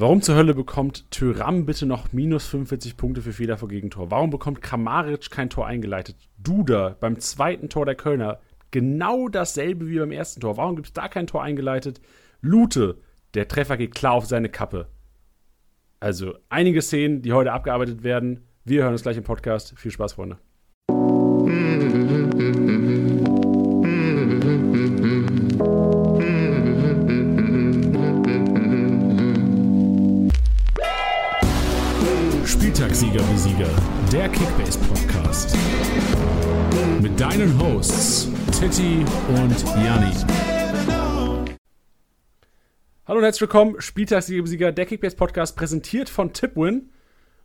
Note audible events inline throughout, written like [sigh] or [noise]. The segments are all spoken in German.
Warum zur Hölle bekommt Tyram bitte noch minus 45 Punkte für Fehler vor Gegentor? Warum bekommt Kramaric kein Tor eingeleitet? Duda beim zweiten Tor der Kölner genau dasselbe wie beim ersten Tor. Warum gibt es da kein Tor eingeleitet? Lute, der Treffer geht klar auf seine Kappe. Also einige Szenen, die heute abgearbeitet werden. Wir hören uns gleich im Podcast. Viel Spaß, Freunde. Spieltagssieger wie Sieger, der Kickbase Podcast. Mit deinen Hosts Titti und Janni. Hallo und herzlich willkommen, Spieltagssieger wie Sieger, der Kickbase Podcast, präsentiert von Tipwin.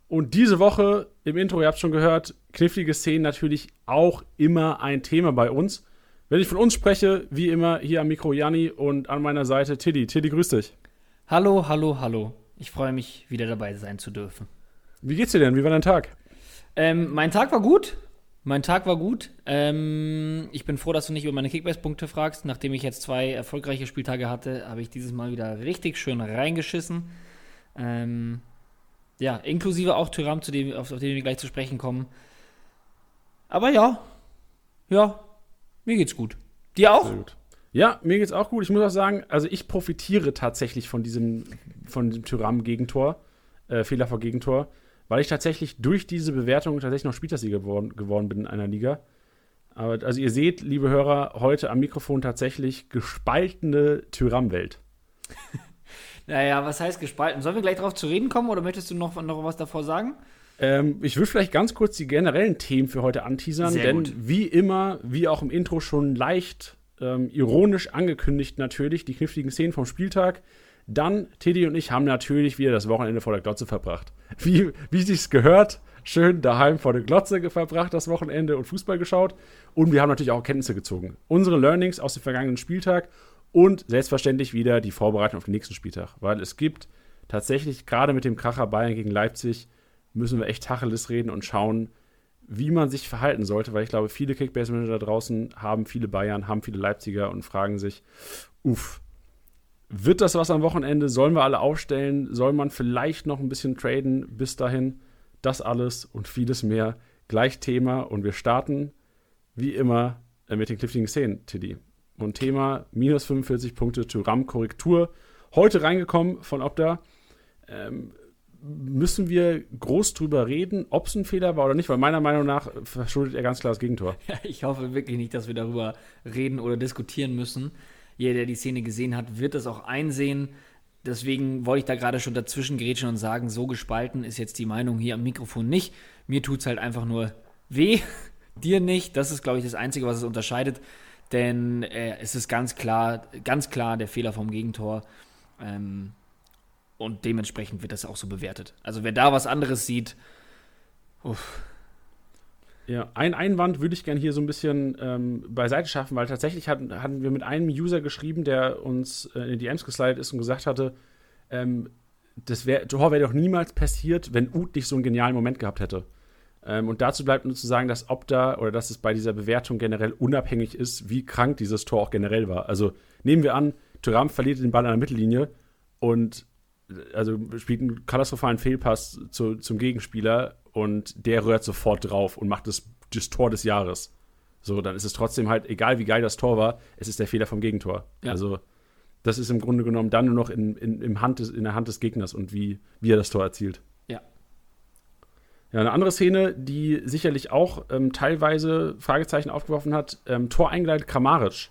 Und diese Woche im Intro, ihr habt schon gehört, knifflige Szenen natürlich auch immer ein Thema bei uns. Wenn ich von uns spreche, wie immer hier am Mikro Janni und an meiner Seite Tiddy. Tiddy, grüß dich. Hallo, hallo, hallo. Ich freue mich, wieder dabei sein zu dürfen. Wie geht's dir denn? Wie war dein Tag? Ähm, mein Tag war gut. Mein Tag war gut. Ähm, ich bin froh, dass du nicht über meine Kickbase-Punkte fragst. Nachdem ich jetzt zwei erfolgreiche Spieltage hatte, habe ich dieses Mal wieder richtig schön reingeschissen. Ähm, ja, inklusive auch Tyram, zu dem, auf, auf den wir gleich zu sprechen kommen. Aber ja, ja, mir geht's gut. Dir auch? Sehr gut. Ja, mir geht's auch gut. Ich muss auch sagen, also ich profitiere tatsächlich von diesem, von diesem Tyram-Gegentor, äh, Fehler vor Gegentor weil ich tatsächlich durch diese Bewertung tatsächlich noch Spielersieger geworden, geworden bin in einer Liga. Aber also ihr seht, liebe Hörer, heute am Mikrofon tatsächlich gespaltene Tyram-Welt. [laughs] naja, was heißt gespalten? Sollen wir gleich darauf zu reden kommen oder möchtest du noch, noch was davor sagen? Ähm, ich würde vielleicht ganz kurz die generellen Themen für heute anteasern, Sehr denn gut. wie immer, wie auch im Intro schon leicht ähm, ironisch angekündigt natürlich, die kniffligen Szenen vom Spieltag. Dann, Teddy und ich haben natürlich wieder das Wochenende vor der Glotze verbracht. Wie, wie sich's gehört, schön daheim vor der Glotze verbracht, das Wochenende und Fußball geschaut. Und wir haben natürlich auch Kenntnisse gezogen. Unsere Learnings aus dem vergangenen Spieltag und selbstverständlich wieder die Vorbereitung auf den nächsten Spieltag. Weil es gibt tatsächlich, gerade mit dem Kracher Bayern gegen Leipzig, müssen wir echt Tacheles reden und schauen, wie man sich verhalten sollte, weil ich glaube, viele Kickbase-Manager da draußen haben viele Bayern, haben viele Leipziger und fragen sich, uff, wird das was am Wochenende? Sollen wir alle aufstellen? Soll man vielleicht noch ein bisschen traden bis dahin? Das alles und vieles mehr gleich Thema. Und wir starten wie immer äh, mit den kniffligen Szenen, Tiddy. Und Thema minus 45 Punkte to RAM-Korrektur. Heute reingekommen von Opta. Ähm, müssen wir groß drüber reden, ob es ein Fehler war oder nicht? Weil meiner Meinung nach verschuldet er ganz klar das Gegentor. Ja, [laughs] ich hoffe wirklich nicht, dass wir darüber reden oder diskutieren müssen jeder, der die Szene gesehen hat, wird das auch einsehen. Deswegen wollte ich da gerade schon dazwischen grätschen und sagen, so gespalten ist jetzt die Meinung hier am Mikrofon nicht. Mir tut es halt einfach nur weh, [laughs] dir nicht. Das ist, glaube ich, das Einzige, was es unterscheidet. Denn äh, es ist ganz klar, ganz klar der Fehler vom Gegentor. Ähm, und dementsprechend wird das auch so bewertet. Also wer da was anderes sieht, uff, ja, ein Einwand würde ich gerne hier so ein bisschen ähm, beiseite schaffen, weil tatsächlich hatten, hatten wir mit einem User geschrieben, der uns äh, in die DMs geslidet ist und gesagt hatte, ähm, das wär, Tor wäre doch niemals passiert, wenn Uth nicht so einen genialen Moment gehabt hätte. Ähm, und dazu bleibt nur zu sagen, dass Opta oder dass es bei dieser Bewertung generell unabhängig ist, wie krank dieses Tor auch generell war. Also nehmen wir an, Thuram verliert den Ball an der Mittellinie und äh, also spielt einen katastrophalen Fehlpass zu, zum Gegenspieler und der rührt sofort drauf und macht das, das Tor des Jahres. So, dann ist es trotzdem halt, egal wie geil das Tor war, es ist der Fehler vom Gegentor. Ja. Also, das ist im Grunde genommen dann nur noch in, in, im Hand des, in der Hand des Gegners und wie, wie er das Tor erzielt. Ja. Ja, eine andere Szene, die sicherlich auch ähm, teilweise Fragezeichen aufgeworfen hat: ähm, Tor eingeleitet Kramaric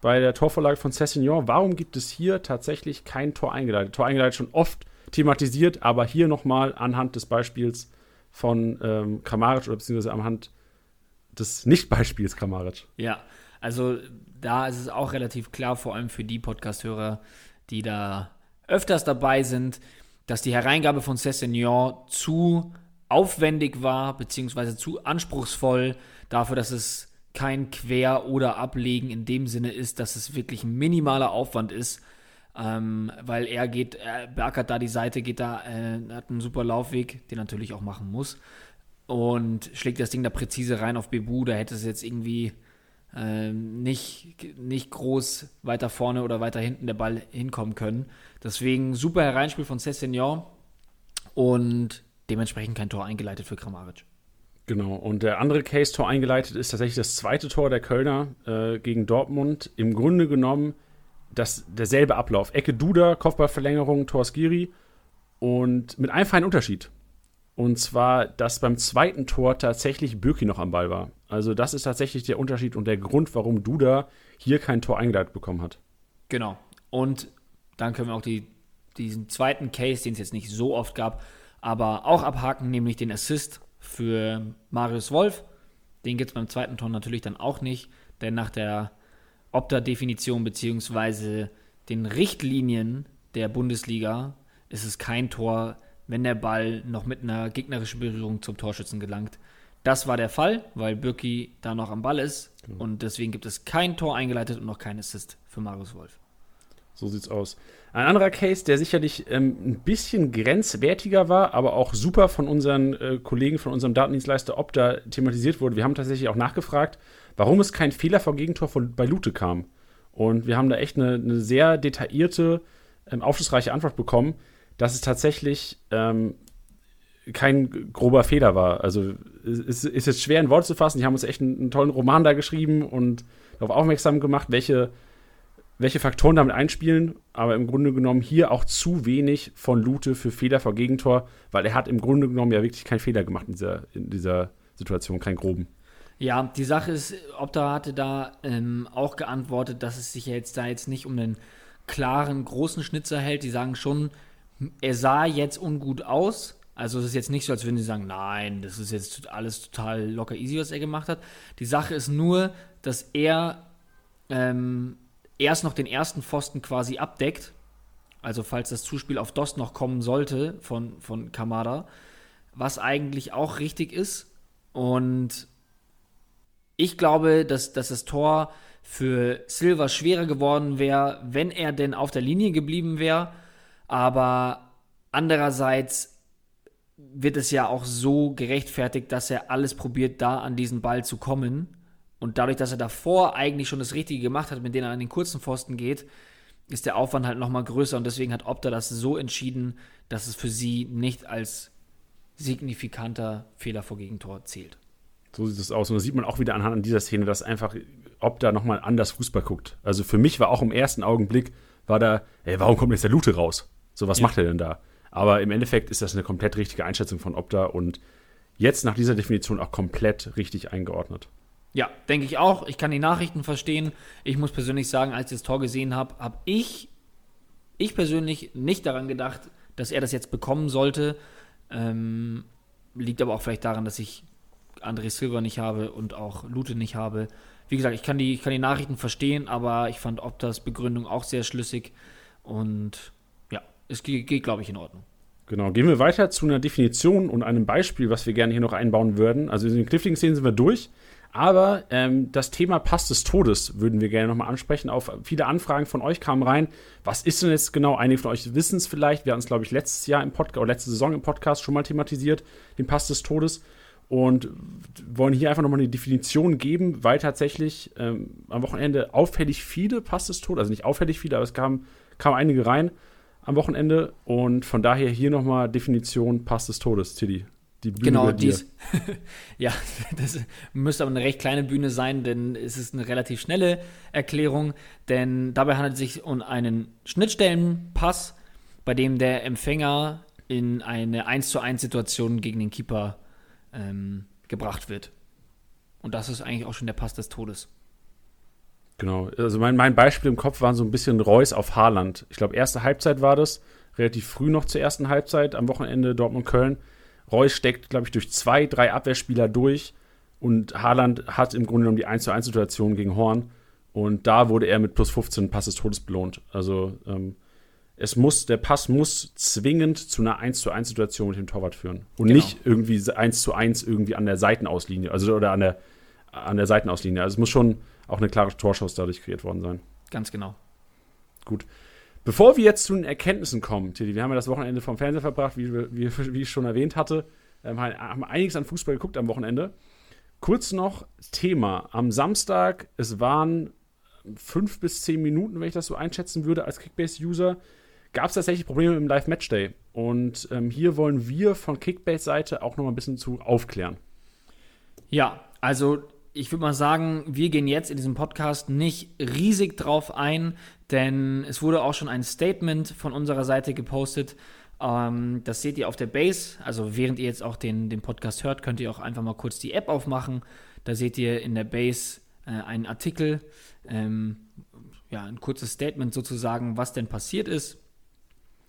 bei der Torvorlage von Cessignon. Warum gibt es hier tatsächlich kein Tor eingeleitet? Tor eingeleitet schon oft thematisiert, aber hier nochmal anhand des Beispiels von ähm, Kramaric oder beziehungsweise am Hand des Nicht-Beispiels Kramaric. Ja, also da ist es auch relativ klar, vor allem für die Podcast-Hörer, die da öfters dabei sind, dass die Hereingabe von Cessignon zu aufwendig war, beziehungsweise zu anspruchsvoll dafür, dass es kein Quer- oder Ablegen in dem Sinne ist, dass es wirklich ein minimaler Aufwand ist, ähm, weil er geht, er beackert da die Seite, geht da, äh, hat einen super Laufweg, den er natürlich auch machen muss. Und schlägt das Ding da präzise rein auf Bebu. Da hätte es jetzt irgendwie ähm, nicht, nicht groß weiter vorne oder weiter hinten der Ball hinkommen können. Deswegen super Hereinspiel von Cessignon und dementsprechend kein Tor eingeleitet für Kramaric. Genau, und der andere Case, Tor eingeleitet, ist tatsächlich das zweite Tor der Kölner äh, gegen Dortmund. Im Grunde genommen das, derselbe Ablauf. Ecke Duda, Kopfballverlängerung, Tor Skiri und mit einem feinen Unterschied. Und zwar, dass beim zweiten Tor tatsächlich Bürki noch am Ball war. Also das ist tatsächlich der Unterschied und der Grund, warum Duda hier kein Tor eingeleitet bekommen hat. Genau. Und dann können wir auch die, diesen zweiten Case, den es jetzt nicht so oft gab, aber auch abhaken, nämlich den Assist für Marius Wolf. Den gibt es beim zweiten Tor natürlich dann auch nicht, denn nach der Opta-Definition bzw. den Richtlinien der Bundesliga ist es kein Tor, wenn der Ball noch mit einer gegnerischen Berührung zum Torschützen gelangt. Das war der Fall, weil Birki da noch am Ball ist mhm. und deswegen gibt es kein Tor eingeleitet und noch kein Assist für Marius Wolf. So sieht's aus. Ein anderer Case, der sicherlich ähm, ein bisschen grenzwertiger war, aber auch super von unseren äh, Kollegen, von unserem Datendienstleister Opta thematisiert wurde. Wir haben tatsächlich auch nachgefragt, warum es kein Fehler vor Gegentor von, bei Lute kam. Und wir haben da echt eine, eine sehr detaillierte, ähm, aufschlussreiche Antwort bekommen, dass es tatsächlich ähm, kein grober Fehler war. Also es ist jetzt schwer in Worte zu fassen. Die haben uns echt einen, einen tollen Roman da geschrieben und darauf aufmerksam gemacht, welche welche Faktoren damit einspielen, aber im Grunde genommen hier auch zu wenig von Lute für Fehler vor Gegentor, weil er hat im Grunde genommen ja wirklich keinen Fehler gemacht in dieser, in dieser Situation, keinen groben. Ja, die Sache ist, Opta hatte da ähm, auch geantwortet, dass es sich jetzt da jetzt nicht um einen klaren, großen Schnitzer hält. Die sagen schon, er sah jetzt ungut aus. Also es ist jetzt nicht so, als würden sie sagen, nein, das ist jetzt alles total locker easy, was er gemacht hat. Die Sache ist nur, dass er ähm, erst noch den ersten Pfosten quasi abdeckt. Also falls das Zuspiel auf Dost noch kommen sollte von, von Kamada, was eigentlich auch richtig ist. Und ich glaube, dass, dass das Tor für Silva schwerer geworden wäre, wenn er denn auf der Linie geblieben wäre. Aber andererseits wird es ja auch so gerechtfertigt, dass er alles probiert, da an diesen Ball zu kommen. Und dadurch, dass er davor eigentlich schon das Richtige gemacht hat, mit dem er an den kurzen Pfosten geht, ist der Aufwand halt nochmal größer. Und deswegen hat Opta das so entschieden, dass es für sie nicht als signifikanter Fehler vor Gegentor zählt. So sieht es aus. Und das sieht man auch wieder anhand dieser Szene, dass einfach Opta nochmal anders Fußball guckt. Also für mich war auch im ersten Augenblick, war da, ey, warum kommt jetzt der Lute raus? So, was ja. macht er denn da? Aber im Endeffekt ist das eine komplett richtige Einschätzung von Opta und jetzt nach dieser Definition auch komplett richtig eingeordnet. Ja, denke ich auch. Ich kann die Nachrichten verstehen. Ich muss persönlich sagen, als ich das Tor gesehen habe, habe ich, ich persönlich nicht daran gedacht, dass er das jetzt bekommen sollte. Ähm, liegt aber auch vielleicht daran, dass ich André Silva nicht habe und auch Lute nicht habe. Wie gesagt, ich kann die, ich kann die Nachrichten verstehen, aber ich fand Optas Begründung auch sehr schlüssig und ja, es geht, geht glaube ich, in Ordnung. Genau, gehen wir weiter zu einer Definition und einem Beispiel, was wir gerne hier noch einbauen würden. Also in den kniffligen Szenen sind wir durch. Aber ähm, das Thema Pass des Todes würden wir gerne nochmal ansprechen. Auf viele Anfragen von euch kamen rein. Was ist denn jetzt genau? Einige von euch wissen es vielleicht. Wir hatten es, glaube ich, letztes Jahr im Podcast oder letzte Saison im Podcast schon mal thematisiert, den Pass des Todes. Und wollen hier einfach nochmal eine Definition geben, weil tatsächlich ähm, am Wochenende auffällig viele Pass des Todes, also nicht auffällig viele, aber es kamen, kamen einige rein am Wochenende. Und von daher hier nochmal Definition Pass des Todes, Tilly. Die Bühne genau, dies. [laughs] ja, das müsste aber eine recht kleine Bühne sein, denn es ist eine relativ schnelle Erklärung. Denn dabei handelt es sich um einen Schnittstellenpass, bei dem der Empfänger in eine 1 zu 1 Situation gegen den Keeper ähm, gebracht wird. Und das ist eigentlich auch schon der Pass des Todes. Genau, also mein, mein Beispiel im Kopf war so ein bisschen Reus auf Haaland. Ich glaube, erste Halbzeit war das, relativ früh noch zur ersten Halbzeit am Wochenende Dortmund-Köln. Reus steckt, glaube ich, durch zwei, drei Abwehrspieler durch und Haaland hat im Grunde genommen die 1 zu 1 Situation gegen Horn und da wurde er mit plus 15 Pass des Todes belohnt. Also ähm, es muss, der Pass muss zwingend zu einer 1 zu 1 Situation mit dem Torwart führen und genau. nicht irgendwie 1 zu 1 irgendwie an der Seitenauslinie, also oder an der, an der Seitenauslinie. Also es muss schon auch eine klare Torschuss dadurch kreiert worden sein. Ganz genau. Gut. Bevor wir jetzt zu den Erkenntnissen kommen, Tilly, wir haben ja das Wochenende vom Fernseher verbracht, wie, wie, [laughs] wie ich schon erwähnt hatte, ähm, haben einiges an Fußball geguckt am Wochenende. Kurz noch Thema. Am Samstag, es waren fünf bis zehn Minuten, wenn ich das so einschätzen würde, als Kickbase-User, gab es tatsächlich Probleme im Live-Matchday. Und ähm, hier wollen wir von Kickbase-Seite auch noch mal ein bisschen zu aufklären. Ja, also ich würde mal sagen, wir gehen jetzt in diesem Podcast nicht riesig drauf ein, denn es wurde auch schon ein Statement von unserer Seite gepostet. Ähm, das seht ihr auf der Base. Also während ihr jetzt auch den, den Podcast hört, könnt ihr auch einfach mal kurz die App aufmachen. Da seht ihr in der Base äh, einen Artikel, ähm, ja, ein kurzes Statement sozusagen, was denn passiert ist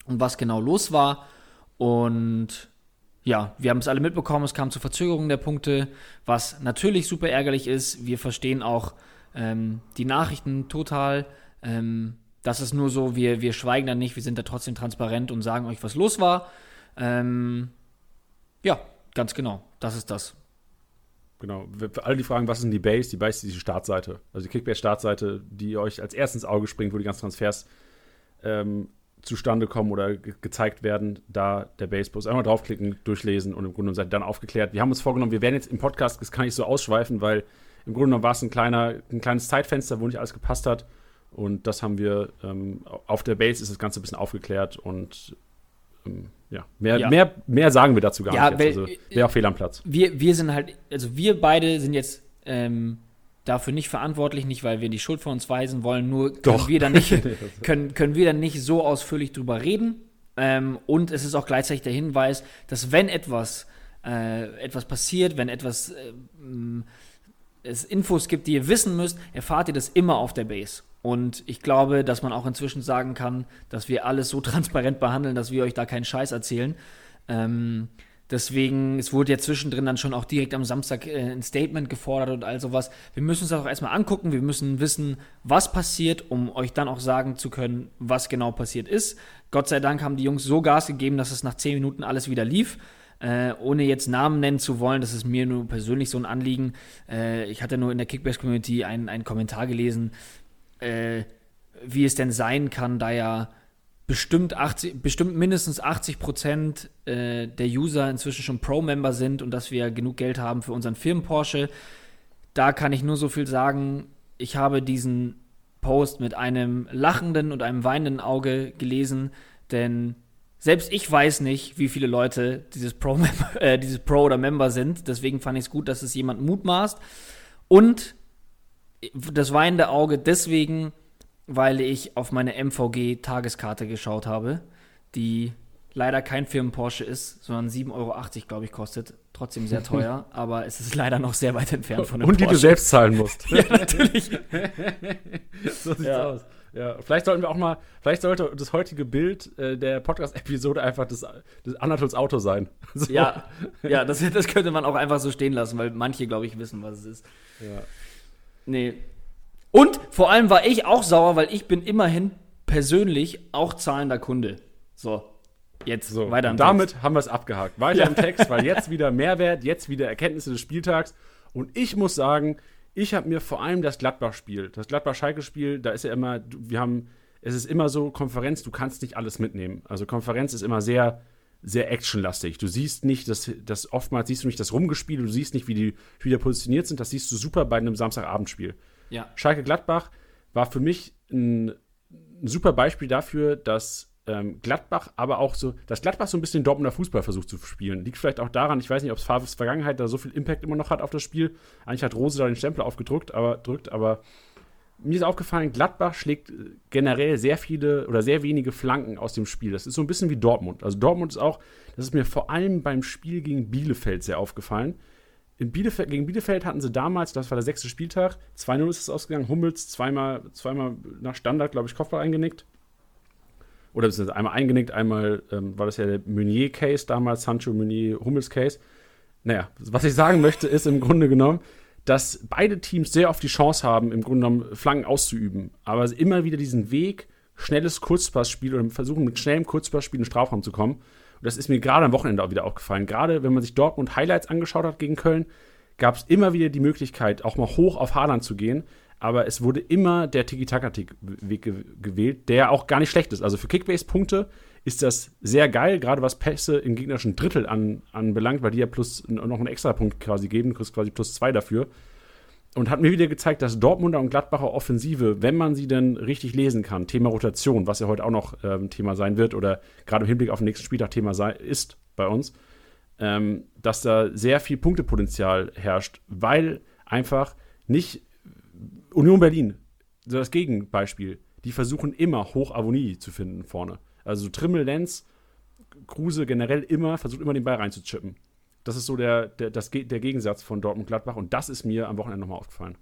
und was genau los war. Und ja, wir haben es alle mitbekommen, es kam zu Verzögerungen der Punkte, was natürlich super ärgerlich ist. Wir verstehen auch ähm, die Nachrichten total. Ähm, das ist nur so, wir, wir schweigen da nicht, wir sind da trotzdem transparent und sagen euch, was los war. Ähm, ja, ganz genau, das ist das. Genau, für alle die fragen, was ist denn die Base? Die Base ist die Startseite. Also die Kickbase-Startseite, die euch als erstes ins Auge springt, wo die ganzen Transfers ähm, zustande kommen oder ge gezeigt werden, da der Base-Post. Einmal draufklicken, durchlesen und im Grunde seid ihr dann aufgeklärt. Wir haben uns vorgenommen, wir werden jetzt im Podcast, das kann ich so ausschweifen, weil im Grunde genommen war es ein, kleiner, ein kleines Zeitfenster, wo nicht alles gepasst hat. Und das haben wir ähm, auf der Base ist das Ganze ein bisschen aufgeklärt und ähm, ja, mehr, ja. Mehr, mehr sagen wir dazu gar ja, nicht. Jetzt. Also wäre auch fehl am Platz. Wir, wir sind halt, also wir beide sind jetzt ähm, dafür nicht verantwortlich, nicht weil wir die Schuld von uns weisen wollen, nur können Doch. wir dann nicht, [laughs] können, können wir dann nicht so ausführlich drüber reden. Ähm, und es ist auch gleichzeitig der Hinweis, dass wenn etwas, äh, etwas passiert, wenn etwas äh, es Infos gibt, die ihr wissen müsst, erfahrt ihr das immer auf der Base. Und ich glaube, dass man auch inzwischen sagen kann, dass wir alles so [laughs] transparent behandeln, dass wir euch da keinen Scheiß erzählen. Ähm, Deswegen, es wurde ja zwischendrin dann schon auch direkt am Samstag äh, ein Statement gefordert und all sowas. Wir müssen uns das auch erstmal angucken. Wir müssen wissen, was passiert, um euch dann auch sagen zu können, was genau passiert ist. Gott sei Dank haben die Jungs so Gas gegeben, dass es nach 10 Minuten alles wieder lief. Äh, ohne jetzt Namen nennen zu wollen, das ist mir nur persönlich so ein Anliegen. Äh, ich hatte nur in der Kickbase-Community einen, einen Kommentar gelesen, äh, wie es denn sein kann, da ja bestimmt, 80, bestimmt mindestens 80 Prozent äh, der User inzwischen schon Pro-Member sind und dass wir genug Geld haben für unseren Firmen-Porsche. Da kann ich nur so viel sagen. Ich habe diesen Post mit einem lachenden und einem weinenden Auge gelesen, denn selbst ich weiß nicht, wie viele Leute dieses Pro, [laughs] äh, dieses Pro oder Member sind. Deswegen fand ich es gut, dass es jemand mutmaßt. Und das weinende Auge deswegen, weil ich auf meine MVG-Tageskarte geschaut habe, die leider kein Firmen-Porsche ist, sondern 7,80 Euro, glaube ich, kostet. Trotzdem sehr teuer, [laughs] aber es ist leider noch sehr weit entfernt von einem Und die Porsche. du selbst zahlen musst. [laughs] ja, natürlich. [laughs] so sieht's ja. aus. Ja, vielleicht sollten wir auch mal, vielleicht sollte das heutige Bild äh, der Podcast-Episode einfach das, das Anatols Auto sein. So. Ja, ja das, das könnte man auch einfach so stehen lassen, weil manche, glaube ich, wissen, was es ist. Ja. Nee, und vor allem war ich auch sauer, weil ich bin immerhin persönlich auch zahlender Kunde. So, jetzt so, weiter im Damit Text. haben wir es abgehakt. Weiter ja. im Text, weil jetzt [laughs] wieder Mehrwert, jetzt wieder Erkenntnisse des Spieltags. Und ich muss sagen, ich habe mir vor allem das Gladbach-Spiel, das Gladbach-Schalke-Spiel, da ist ja immer, wir haben, es ist immer so, Konferenz, du kannst nicht alles mitnehmen. Also Konferenz ist immer sehr, sehr actionlastig. Du siehst nicht, dass, das oftmals siehst du nicht das Rumgespiel, du siehst nicht, wie die Spieler positioniert sind. Das siehst du super bei einem Samstagabendspiel. Ja. Schalke Gladbach war für mich ein, ein super Beispiel dafür, dass ähm, Gladbach, aber auch so, dass Gladbach so ein bisschen Dortmunder Fußball versucht zu spielen. Liegt vielleicht auch daran, ich weiß nicht, ob es Favres Vergangenheit da so viel Impact immer noch hat auf das Spiel. Eigentlich hat Rose da den Stempel aufgedrückt, aber drückt, aber mir ist aufgefallen, Gladbach schlägt äh, generell sehr viele oder sehr wenige Flanken aus dem Spiel. Das ist so ein bisschen wie Dortmund. Also Dortmund ist auch, das ist mir vor allem beim Spiel gegen Bielefeld sehr aufgefallen. Bielefeld, gegen Bielefeld hatten sie damals, das war der sechste Spieltag, 2-0 ist es ausgegangen, Hummels zweimal, zweimal nach Standard, glaube ich, Kopfball eingenickt. Oder beziehungsweise einmal eingenickt, einmal ähm, war das ja der Meunier-Case damals, Sancho Meunier-Hummels-Case. Naja, was ich sagen möchte, ist im Grunde genommen, dass beide Teams sehr oft die Chance haben, im Grunde genommen Flanken auszuüben, aber immer wieder diesen Weg, schnelles Kurzpassspiel oder versuchen mit schnellem Kurzpassspiel in den Strafraum zu kommen. Und das ist mir gerade am Wochenende auch wieder aufgefallen. Gerade wenn man sich Dortmund Highlights angeschaut hat gegen Köln, gab es immer wieder die Möglichkeit, auch mal hoch auf Haaland zu gehen. Aber es wurde immer der Tiki-Taka-Weg gewählt, der auch gar nicht schlecht ist. Also für Kickbase-Punkte ist das sehr geil, gerade was Pässe im gegnerischen Drittel an, anbelangt, weil die ja plus noch einen extra Punkt quasi geben, du kriegst quasi plus zwei dafür. Und hat mir wieder gezeigt, dass Dortmunder und Gladbacher Offensive, wenn man sie denn richtig lesen kann, Thema Rotation, was ja heute auch noch ähm, Thema sein wird oder gerade im Hinblick auf den nächsten Spieltag Thema sei, ist bei uns, ähm, dass da sehr viel Punktepotenzial herrscht, weil einfach nicht Union Berlin, so das Gegenbeispiel, die versuchen immer hoch Avonie zu finden vorne. Also Trimmel, Lenz, Kruse generell immer, versucht immer den Ball reinzuchippen. Das ist so der, der, das, der Gegensatz von Dortmund-Gladbach und das ist mir am Wochenende nochmal aufgefallen.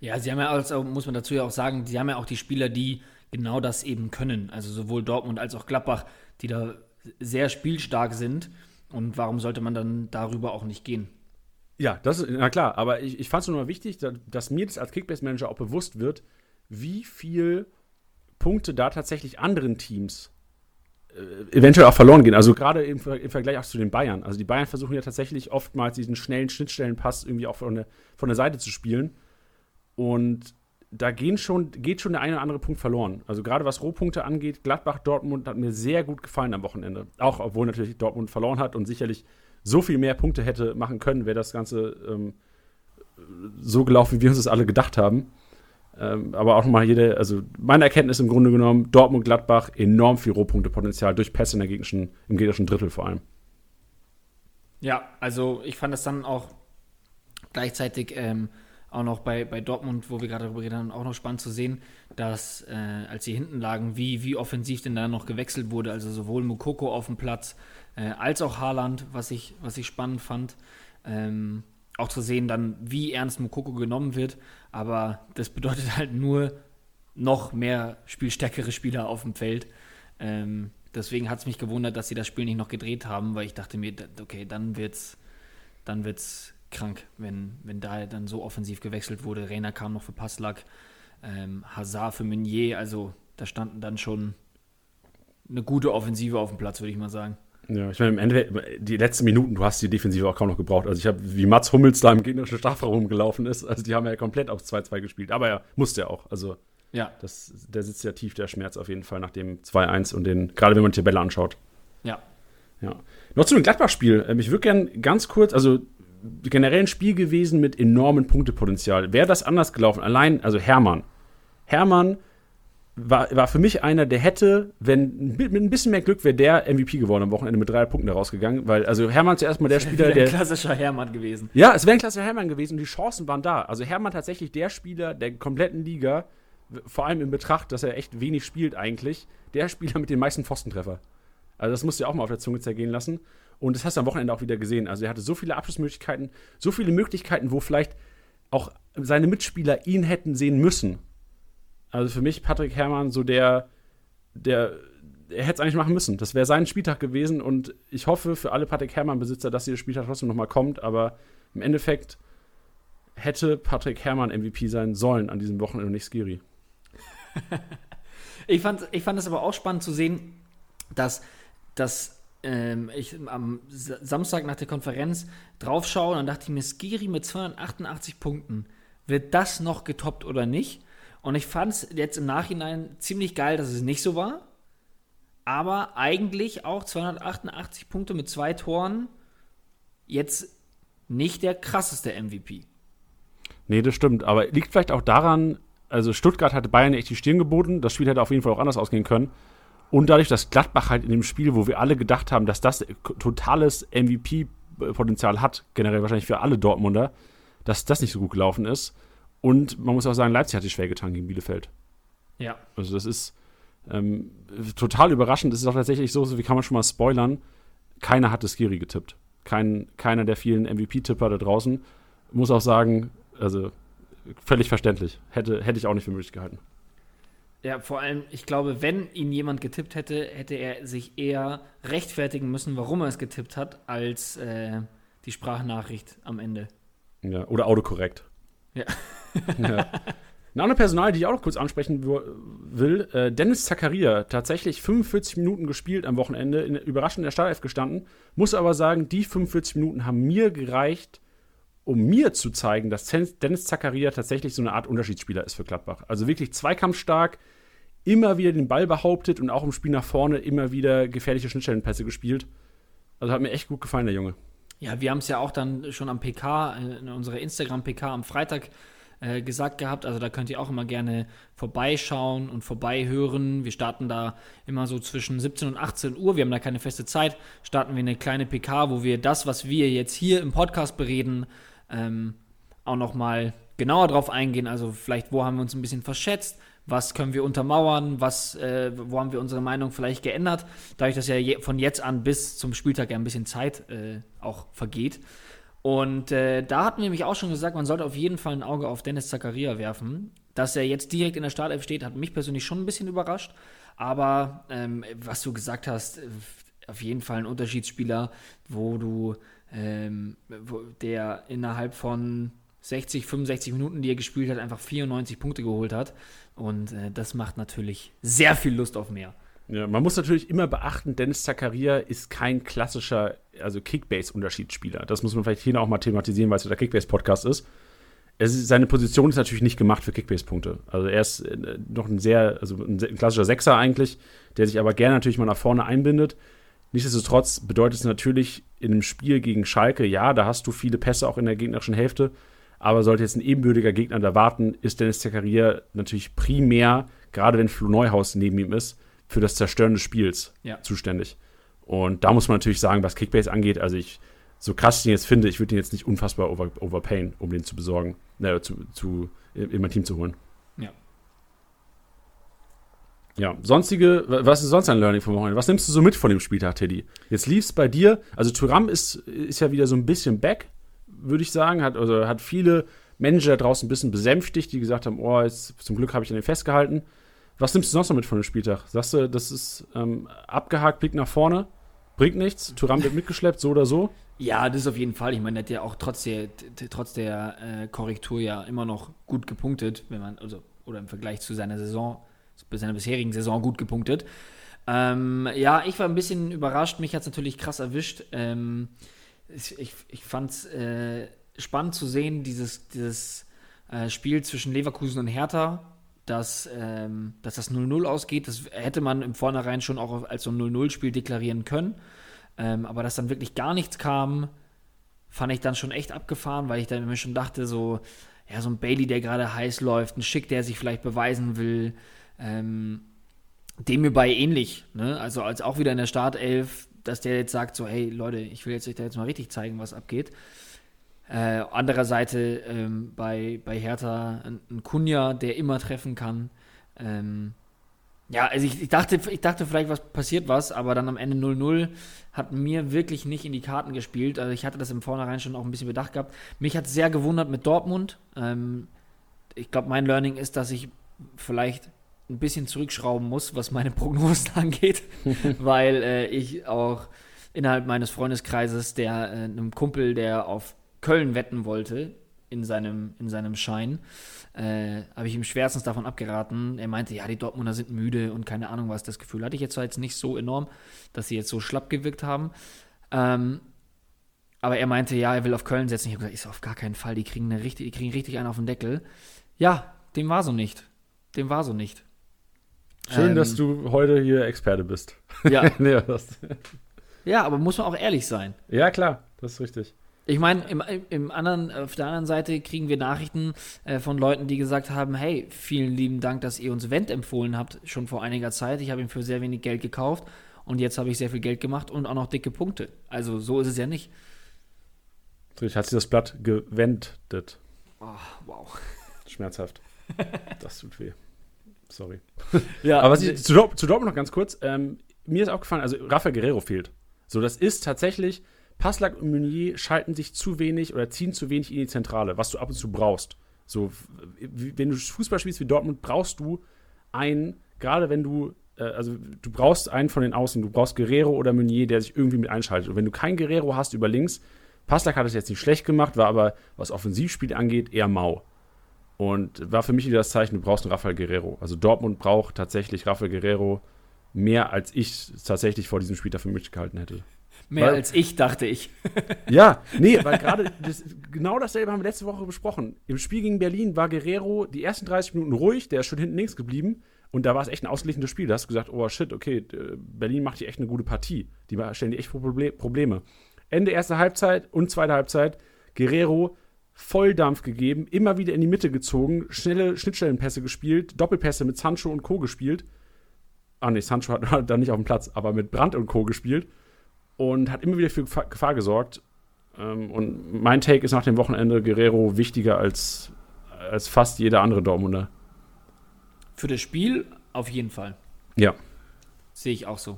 Ja, sie haben ja, also, muss man dazu ja auch sagen, sie haben ja auch die Spieler, die genau das eben können. Also sowohl Dortmund als auch Gladbach, die da sehr spielstark sind. Und warum sollte man dann darüber auch nicht gehen? Ja, das ist, na klar, aber ich, ich fand es nur mal wichtig, dass, dass mir das als Kickbase-Manager auch bewusst wird, wie viel Punkte da tatsächlich anderen Teams eventuell auch verloren gehen. Also gerade im, im, Vergleich auch zu den Bayern. Also die Bayern versuchen ja tatsächlich oftmals diesen schnellen Schnittstellenpass irgendwie auch von der, von der Seite zu spielen. Und da gehen schon, geht schon der eine oder andere Punkt verloren. Also gerade was Rohpunkte angeht, Gladbach, Dortmund hat mir sehr gut gefallen am Wochenende. Auch obwohl natürlich Dortmund verloren hat und sicherlich so viel mehr Punkte hätte machen können, wäre das Ganze ähm, so gelaufen, wie wir uns das alle gedacht haben. Ähm, aber auch nochmal jede, also meine Erkenntnis im Grunde genommen, Dortmund, Gladbach, enorm viel Rohpunktepotenzial durch Pässe in der gegnerischen, im gegnerischen Drittel vor allem. Ja, also ich fand es dann auch gleichzeitig ähm, auch noch bei, bei Dortmund, wo wir gerade darüber geredet haben, auch noch spannend zu sehen, dass äh, als sie hinten lagen, wie, wie offensiv denn da noch gewechselt wurde. Also sowohl Mukoko auf dem Platz äh, als auch Haaland, was ich, was ich spannend fand. Ähm, auch zu sehen dann, wie ernst Mukoko genommen wird. Aber das bedeutet halt nur noch mehr spielstärkere Spieler auf dem Feld. Ähm, deswegen hat es mich gewundert, dass sie das Spiel nicht noch gedreht haben, weil ich dachte mir, okay, dann wird's, dann wird's krank, wenn, wenn da dann so offensiv gewechselt wurde. Reiner kam noch für Passlack, ähm, Hazard für Meunier, also da standen dann schon eine gute Offensive auf dem Platz, würde ich mal sagen. Ja, ich meine, im Endeffekt, die letzten Minuten, du hast die Defensive auch kaum noch gebraucht. Also ich habe, wie Mats Hummels da im gegnerischen Strafraum rumgelaufen ist, also die haben ja komplett aufs 2-2 gespielt. Aber ja, musste ja auch. Also ja. Das, der sitzt ja tief, der Schmerz auf jeden Fall nach dem 2-1 und den, gerade wenn man die Tabelle anschaut. Ja. Ja. Noch zu dem Gladbach-Spiel. Ähm, ich würde gerne ganz kurz, also generell ein Spiel gewesen mit enormem Punktepotenzial. Wäre das anders gelaufen? Allein, also Hermann. Hermann war, war für mich einer, der hätte, wenn mit ein bisschen mehr Glück wäre der MVP geworden am Wochenende mit drei Punkten rausgegangen, weil also Hermann zuerst mal der [laughs] Spieler, der ein klassischer Hermann gewesen. Ja, es wäre ein klassischer Hermann gewesen und die Chancen waren da. Also Hermann tatsächlich der Spieler der kompletten Liga, vor allem in Betracht, dass er echt wenig spielt eigentlich, der Spieler mit den meisten Pfostentreffer. Also das musst du ja auch mal auf der Zunge zergehen lassen. Und das hast du am Wochenende auch wieder gesehen. Also er hatte so viele Abschlussmöglichkeiten, so viele Möglichkeiten, wo vielleicht auch seine Mitspieler ihn hätten sehen müssen. Also für mich Patrick Herrmann so der, der, er hätte es eigentlich machen müssen. Das wäre sein Spieltag gewesen und ich hoffe für alle Patrick Herrmann-Besitzer, dass dieser Spieltag trotzdem nochmal kommt, aber im Endeffekt hätte Patrick Herrmann MVP sein sollen an diesem Wochenende und nicht Skiri. [laughs] ich, fand, ich fand es aber auch spannend zu sehen, dass, dass ähm, ich am Samstag nach der Konferenz draufschaue und dann dachte ich mir, Skiri mit 288 Punkten, wird das noch getoppt oder nicht? Und ich fand es jetzt im Nachhinein ziemlich geil, dass es nicht so war. Aber eigentlich auch 288 Punkte mit zwei Toren. Jetzt nicht der krasseste MVP. Nee, das stimmt. Aber liegt vielleicht auch daran, also Stuttgart hatte Bayern echt die Stirn geboten. Das Spiel hätte auf jeden Fall auch anders ausgehen können. Und dadurch, dass Gladbach halt in dem Spiel, wo wir alle gedacht haben, dass das totales MVP-Potenzial hat, generell wahrscheinlich für alle Dortmunder, dass das nicht so gut gelaufen ist, und man muss auch sagen, Leipzig hat sich schwer getan gegen Bielefeld. Ja. Also das ist ähm, total überraschend. Es ist auch tatsächlich so, wie kann man schon mal spoilern, keiner hat das Skiri getippt. Kein, keiner der vielen MVP-Tipper da draußen. Muss auch sagen, also völlig verständlich. Hätte, hätte ich auch nicht für möglich gehalten. Ja, vor allem, ich glaube, wenn ihn jemand getippt hätte, hätte er sich eher rechtfertigen müssen, warum er es getippt hat, als äh, die Sprachnachricht am Ende. Ja, oder autokorrekt. Ja. Eine andere Personal, die ich auch noch kurz ansprechen will, äh, Dennis Zakaria, tatsächlich 45 Minuten gespielt am Wochenende, in, überraschend in der Startelf gestanden, muss aber sagen, die 45 Minuten haben mir gereicht, um mir zu zeigen, dass Dennis Zakaria tatsächlich so eine Art Unterschiedsspieler ist für Gladbach. Also wirklich zweikampfstark, immer wieder den Ball behauptet und auch im Spiel nach vorne immer wieder gefährliche Schnittstellenpässe gespielt. Also hat mir echt gut gefallen, der Junge. Ja, wir haben es ja auch dann schon am PK, äh, in unserer Instagram-PK am Freitag äh, gesagt gehabt. Also da könnt ihr auch immer gerne vorbeischauen und vorbeihören. Wir starten da immer so zwischen 17 und 18 Uhr. Wir haben da keine feste Zeit. Starten wir eine kleine PK, wo wir das, was wir jetzt hier im Podcast bereden, ähm, auch nochmal genauer drauf eingehen. Also vielleicht, wo haben wir uns ein bisschen verschätzt? Was können wir untermauern, was, äh, wo haben wir unsere Meinung vielleicht geändert, dadurch, dass ja je, von jetzt an bis zum Spieltag ja ein bisschen Zeit äh, auch vergeht. Und äh, da hatten wir nämlich auch schon gesagt, man sollte auf jeden Fall ein Auge auf Dennis Zakaria werfen. Dass er jetzt direkt in der Startelf steht, hat mich persönlich schon ein bisschen überrascht. Aber ähm, was du gesagt hast, äh, auf jeden Fall ein Unterschiedsspieler, wo du, ähm, wo der innerhalb von 60, 65 Minuten, die er gespielt hat, einfach 94 Punkte geholt hat. Und äh, das macht natürlich sehr viel Lust auf mehr. Ja, man muss natürlich immer beachten, Dennis Zakaria ist kein klassischer, also Kickbase-Unterschiedsspieler. Das muss man vielleicht hier auch mal thematisieren, weil es ja der Kickbase-Podcast ist. ist. Seine Position ist natürlich nicht gemacht für Kickbase-Punkte. Also er ist äh, noch ein sehr, also ein klassischer Sechser eigentlich, der sich aber gerne natürlich mal nach vorne einbindet. Nichtsdestotrotz bedeutet es natürlich in einem Spiel gegen Schalke, ja, da hast du viele Pässe auch in der gegnerischen Hälfte, aber sollte jetzt ein ebenbürtiger Gegner da warten, ist Dennis Zakaria natürlich primär, gerade wenn Flo Neuhaus neben ihm ist, für das Zerstören des Spiels ja. zuständig. Und da muss man natürlich sagen, was Kickbase angeht, also ich, so krass ich ihn jetzt finde, ich würde ihn jetzt nicht unfassbar over, overpayen, um den zu besorgen, äh, zu, zu, in mein Team zu holen. Ja. Ja, sonstige, was ist sonst ein Learning vom Wochenende? Was nimmst du so mit von dem Spieltag, Teddy? Jetzt lief es bei dir, also Turam ist, ist ja wieder so ein bisschen back, würde ich sagen. Hat, also hat viele Manager da draußen ein bisschen besänftigt, die gesagt haben, oh, jetzt, zum Glück habe ich an den festgehalten. Was nimmst du sonst noch mit von dem Spieltag? Sagst du, das ist ähm, abgehakt, Blick nach vorne, bringt nichts, Turam wird mitgeschleppt, so oder so? Ja, das ist auf jeden Fall. Ich meine, der hat ja auch trotz der, trotz der äh, Korrektur ja immer noch gut gepunktet, wenn man, also, oder im Vergleich zu seiner Saison, zu seiner bisherigen Saison gut gepunktet. Ähm, ja, ich war ein bisschen überrascht, mich hat es natürlich krass erwischt. Ähm, ich, ich, fand es äh, spannend zu sehen, dieses, dieses äh, Spiel zwischen Leverkusen und Hertha, dass, ähm, dass das 0-0 ausgeht. Das hätte man im Vornherein schon auch als so ein 0-0-Spiel deklarieren können. Ähm, aber dass dann wirklich gar nichts kam, fand ich dann schon echt abgefahren, weil ich dann mir schon dachte, so, ja, so ein Bailey, der gerade heiß läuft, ein Schick, der sich vielleicht beweisen will, ähm, dem mir bei ähnlich, ne? Also als auch wieder in der Startelf, dass der jetzt sagt, so, hey Leute, ich will jetzt euch da jetzt mal richtig zeigen, was abgeht. Äh, Seite ähm, bei, bei Hertha ein, ein Kunja, der immer treffen kann. Ähm, ja, also ich, ich, dachte, ich dachte vielleicht, was passiert was, aber dann am Ende 0-0 hat mir wirklich nicht in die Karten gespielt. Also ich hatte das im Vornherein schon auch ein bisschen bedacht gehabt. Mich hat sehr gewundert mit Dortmund. Ähm, ich glaube, mein Learning ist, dass ich vielleicht ein bisschen zurückschrauben muss, was meine Prognosen [laughs] angeht, weil äh, ich auch innerhalb meines Freundeskreises, der äh, einem Kumpel, der auf Köln wetten wollte, in seinem, in seinem Schein, äh, habe ich ihm schwerstens davon abgeraten. Er meinte, ja, die Dortmunder sind müde und keine Ahnung was. Das Gefühl hatte ich jetzt jetzt nicht so enorm, dass sie jetzt so schlapp gewirkt haben. Ähm, aber er meinte, ja, er will auf Köln setzen. Ich habe gesagt, ist auf gar keinen Fall. Die kriegen, eine richtig, die kriegen richtig einen auf den Deckel. Ja, dem war so nicht. Dem war so nicht. Schön, ähm, dass du heute hier Experte bist. Ja. [laughs] nee, ja, aber muss man auch ehrlich sein. Ja, klar, das ist richtig. Ich meine, im, im anderen, auf der anderen Seite kriegen wir Nachrichten äh, von Leuten, die gesagt haben: Hey, vielen lieben Dank, dass ihr uns Wendt empfohlen habt, schon vor einiger Zeit. Ich habe ihn für sehr wenig Geld gekauft und jetzt habe ich sehr viel Geld gemacht und auch noch dicke Punkte. Also so ist es ja nicht. Hat sie das Blatt gewendet? Oh, wow. Schmerzhaft. [laughs] Das tut weh. Sorry. Ja, Aber was ich, zu, zu Dortmund noch ganz kurz. Ähm, mir ist aufgefallen, also Rafael Guerrero fehlt. So, das ist tatsächlich, Passlack und Meunier schalten sich zu wenig oder ziehen zu wenig in die Zentrale, was du ab und zu brauchst. So, wenn du Fußball spielst wie Dortmund, brauchst du einen, gerade wenn du, äh, also du brauchst einen von den Außen, du brauchst Guerrero oder Meunier, der sich irgendwie mit einschaltet. Und wenn du keinen Guerrero hast über links, Passlack hat es jetzt nicht schlecht gemacht, war aber, was Offensivspiel angeht, eher mau. Und war für mich wieder das Zeichen, du brauchst einen Rafael Guerrero. Also Dortmund braucht tatsächlich Rafael Guerrero mehr, als ich tatsächlich vor diesem Spiel für möglich gehalten hätte. Mehr weil, als ich, dachte ich. [laughs] ja, nee, [laughs] weil gerade das, genau dasselbe haben wir letzte Woche besprochen. Im Spiel gegen Berlin war Guerrero die ersten 30 Minuten ruhig, der ist schon hinten links geblieben. Und da war es echt ein ausgeglichenes Spiel. Da hast du gesagt, oh shit, okay, Berlin macht hier echt eine gute Partie. Die stellen die echt Probleme. Ende erste Halbzeit und zweite Halbzeit, Guerrero Volldampf gegeben, immer wieder in die Mitte gezogen, schnelle Schnittstellenpässe gespielt, Doppelpässe mit Sancho und Co. gespielt. Ah, nee, Sancho hat [laughs] da nicht auf dem Platz, aber mit Brandt und Co. gespielt und hat immer wieder für Gefahr gesorgt. Ähm, und mein Take ist nach dem Wochenende Guerrero wichtiger als, als fast jeder andere Dortmunder. Für das Spiel auf jeden Fall. Ja. Sehe ich auch so.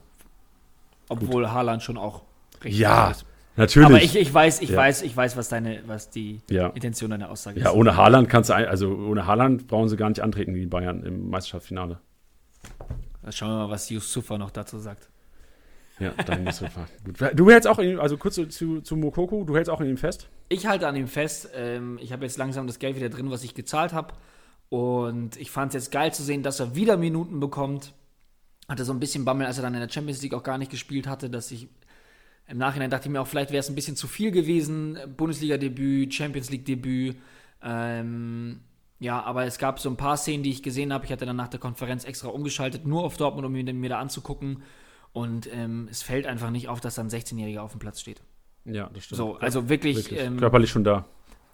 Obwohl Gut. Haaland schon auch richtig ja. ist. Natürlich. Aber ich, ich weiß, ich ja. weiß, ich weiß, was deine, was die ja. Intention deiner Aussage ist. Ja, ohne Haaland kannst du, also ohne Haaland brauchen sie gar nicht antreten wie Bayern im Meisterschaftsfinale. Dann schauen wir mal, was Yusufa noch dazu sagt. Ja, dein Yusufa. [laughs] Gut. Du hältst auch, in, also kurz zu, zu, zu Mokoko, du hältst auch an ihm fest? Ich halte an ihm fest. Ähm, ich habe jetzt langsam das Geld wieder drin, was ich gezahlt habe. Und ich fand es jetzt geil zu sehen, dass er wieder Minuten bekommt. Hatte so ein bisschen Bammel, als er dann in der Champions League auch gar nicht gespielt hatte, dass ich im Nachhinein dachte ich mir auch, vielleicht wäre es ein bisschen zu viel gewesen. Bundesliga-Debüt, Champions League-Debüt. Ähm, ja, aber es gab so ein paar Szenen, die ich gesehen habe. Ich hatte dann nach der Konferenz extra umgeschaltet, nur auf Dortmund, um mir, mir da anzugucken. Und ähm, es fällt einfach nicht auf, dass da ein 16-Jähriger auf dem Platz steht. Ja, das stimmt. So, also wirklich. wirklich. Ähm, Körperlich schon da.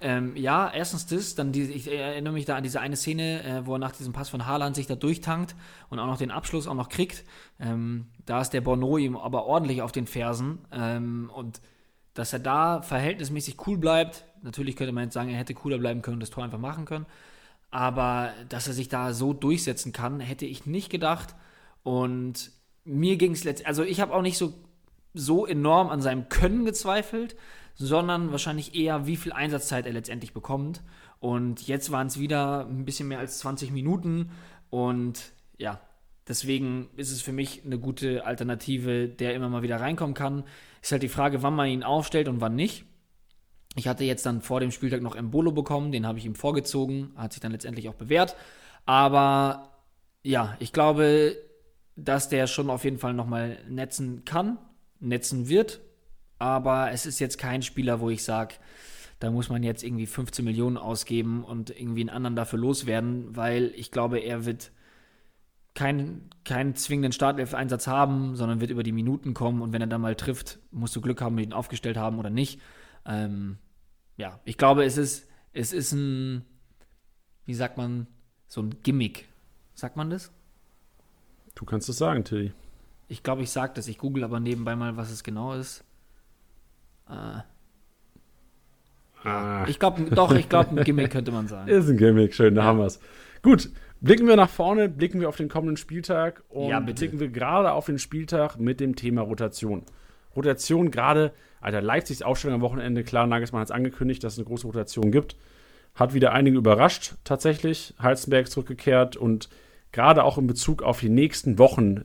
Ähm, ja, erstens das, dann die, ich erinnere mich da an diese eine Szene, äh, wo er nach diesem Pass von Haaland sich da durchtankt und auch noch den Abschluss auch noch kriegt. Ähm, da ist der Bono ihm aber ordentlich auf den Fersen ähm, und dass er da verhältnismäßig cool bleibt. Natürlich könnte man jetzt sagen, er hätte cooler bleiben können und das Tor einfach machen können. Aber dass er sich da so durchsetzen kann, hätte ich nicht gedacht. Und mir ging es letztendlich, also ich habe auch nicht so, so enorm an seinem Können gezweifelt, sondern wahrscheinlich eher, wie viel Einsatzzeit er letztendlich bekommt. Und jetzt waren es wieder ein bisschen mehr als 20 Minuten. Und ja, deswegen ist es für mich eine gute Alternative, der immer mal wieder reinkommen kann. Ist halt die Frage, wann man ihn aufstellt und wann nicht. Ich hatte jetzt dann vor dem Spieltag noch Embolo bekommen, den habe ich ihm vorgezogen, hat sich dann letztendlich auch bewährt. Aber ja, ich glaube, dass der schon auf jeden Fall nochmal netzen kann, netzen wird aber es ist jetzt kein Spieler, wo ich sage, da muss man jetzt irgendwie 15 Millionen ausgeben und irgendwie einen anderen dafür loswerden, weil ich glaube, er wird keinen, keinen zwingenden Startelf-Einsatz haben, sondern wird über die Minuten kommen und wenn er dann mal trifft, musst du Glück haben, ihn aufgestellt haben oder nicht. Ähm, ja, ich glaube, es ist, es ist ein, wie sagt man, so ein Gimmick. Sagt man das? Du kannst es sagen, Tilly. Ich glaube, ich sage das. Ich google aber nebenbei mal, was es genau ist. Äh, ah. Ich glaube, doch, ich glaube, ein Gimmick könnte man sagen. [laughs] Ist ein Gimmick, schön, da ja. haben wir es. Gut, blicken wir nach vorne, blicken wir auf den kommenden Spieltag und ja, blicken wir gerade auf den Spieltag mit dem Thema Rotation. Rotation gerade, Alter, Leipzigs Aufstellung am Wochenende, klar, Nagelsmann hat es angekündigt, dass es eine große Rotation gibt. Hat wieder einige überrascht, tatsächlich. Halzenberg zurückgekehrt und gerade auch in Bezug auf die nächsten Wochen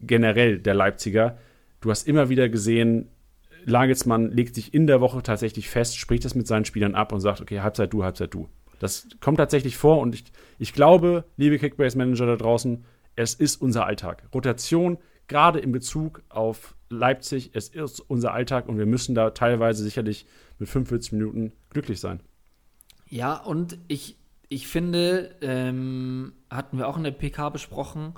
generell der Leipziger. Du hast immer wieder gesehen, Lagelsmann legt sich in der Woche tatsächlich fest, spricht das mit seinen Spielern ab und sagt, okay, Halbzeit du, Halbzeit du. Das kommt tatsächlich vor und ich, ich glaube, liebe Kickbase-Manager da draußen, es ist unser Alltag. Rotation, gerade in Bezug auf Leipzig, es ist unser Alltag und wir müssen da teilweise sicherlich mit 45 Minuten glücklich sein. Ja, und ich, ich finde, ähm, hatten wir auch in der PK besprochen,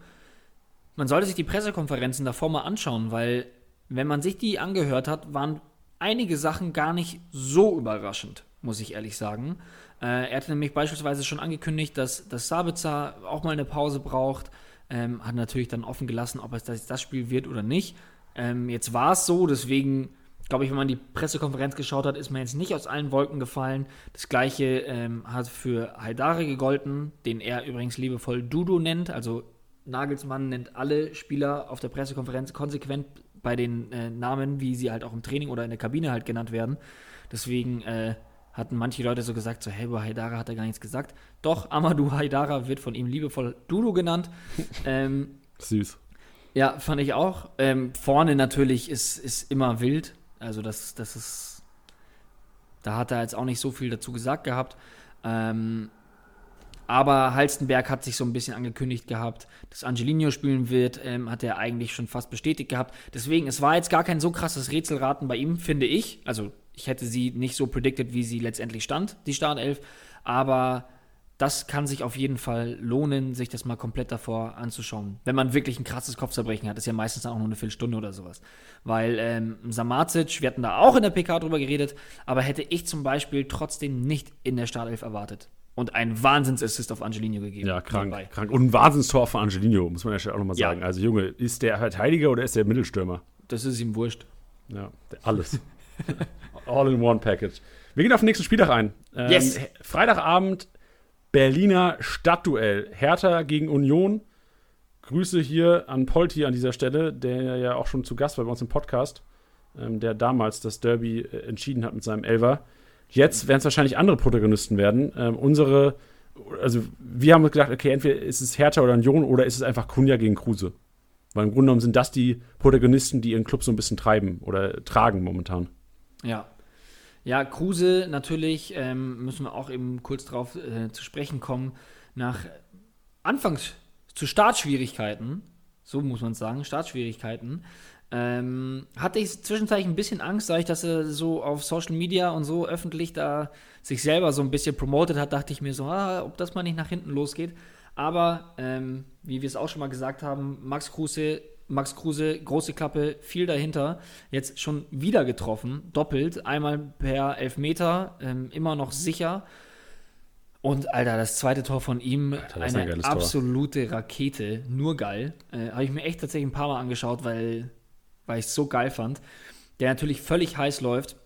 man sollte sich die Pressekonferenzen davor mal anschauen, weil wenn man sich die angehört hat, waren einige Sachen gar nicht so überraschend, muss ich ehrlich sagen. Äh, er hatte nämlich beispielsweise schon angekündigt, dass, dass Sabitzer auch mal eine Pause braucht. Ähm, hat natürlich dann offen gelassen, ob es das, das Spiel wird oder nicht. Ähm, jetzt war es so, deswegen glaube ich, wenn man die Pressekonferenz geschaut hat, ist man jetzt nicht aus allen Wolken gefallen. Das gleiche ähm, hat für Haidare gegolten, den er übrigens liebevoll Dudo nennt. Also Nagelsmann nennt alle Spieler auf der Pressekonferenz konsequent bei den äh, Namen, wie sie halt auch im Training oder in der Kabine halt genannt werden. Deswegen äh, hatten manche Leute so gesagt, so, hey, über Haidara hat er gar nichts gesagt. Doch, Amadou Haidara wird von ihm liebevoll Dudu genannt. [laughs] ähm, Süß. Ja, fand ich auch. Ähm, vorne natürlich ist, ist immer wild. Also das, das ist, da hat er jetzt auch nicht so viel dazu gesagt gehabt. Ähm, aber Halstenberg hat sich so ein bisschen angekündigt gehabt, dass Angelino spielen wird, ähm, hat er eigentlich schon fast bestätigt gehabt. Deswegen, es war jetzt gar kein so krasses Rätselraten bei ihm, finde ich. Also, ich hätte sie nicht so predicted, wie sie letztendlich stand, die Startelf. Aber das kann sich auf jeden Fall lohnen, sich das mal komplett davor anzuschauen. Wenn man wirklich ein krasses Kopfzerbrechen hat, ist ja meistens auch nur eine Viertelstunde oder sowas. Weil ähm, Samacic, wir hatten da auch in der PK drüber geredet, aber hätte ich zum Beispiel trotzdem nicht in der Startelf erwartet. Und einen Wahnsinnsassist auf Angelino gegeben. Ja, krank, krank. Und ein Wahnsinnstor von Angelino, muss man ja auch nochmal sagen. Ja. Also, Junge, ist der Verteidiger oder ist der Mittelstürmer? Das ist ihm wurscht. Ja, alles. [laughs] All in one package. Wir gehen auf den nächsten Spieltag ein. Ähm, yes. Freitagabend Berliner Stadtduell. Hertha gegen Union. Grüße hier an Polti an dieser Stelle, der ja auch schon zu Gast war bei uns im Podcast, ähm, der damals das Derby äh, entschieden hat mit seinem Elver. Jetzt werden es wahrscheinlich andere Protagonisten werden. Ähm, unsere, also wir haben gedacht, okay, entweder ist es Hertha oder Union oder ist es einfach Kunja gegen Kruse. Weil im Grunde genommen sind das die Protagonisten, die ihren Club so ein bisschen treiben oder tragen momentan. Ja, ja, Kruse natürlich, ähm, müssen wir auch eben kurz drauf äh, zu sprechen kommen. Nach Anfangs zu Startschwierigkeiten, so muss man sagen, Startschwierigkeiten, ähm, hatte ich zwischenzeitlich ein bisschen Angst, da ich, dass er so auf Social Media und so öffentlich da sich selber so ein bisschen promotet hat, dachte ich mir so, ah, ob das mal nicht nach hinten losgeht. Aber ähm, wie wir es auch schon mal gesagt haben, Max Kruse Max Kruse, große Klappe, viel dahinter. Jetzt schon wieder getroffen, doppelt. Einmal per Elfmeter, ähm, immer noch sicher. Und Alter, das zweite Tor von ihm, Alter, eine ein absolute Tor. Rakete, nur geil. Äh, Habe ich mir echt tatsächlich ein paar Mal angeschaut, weil, weil ich es so geil fand. Der natürlich völlig heiß läuft.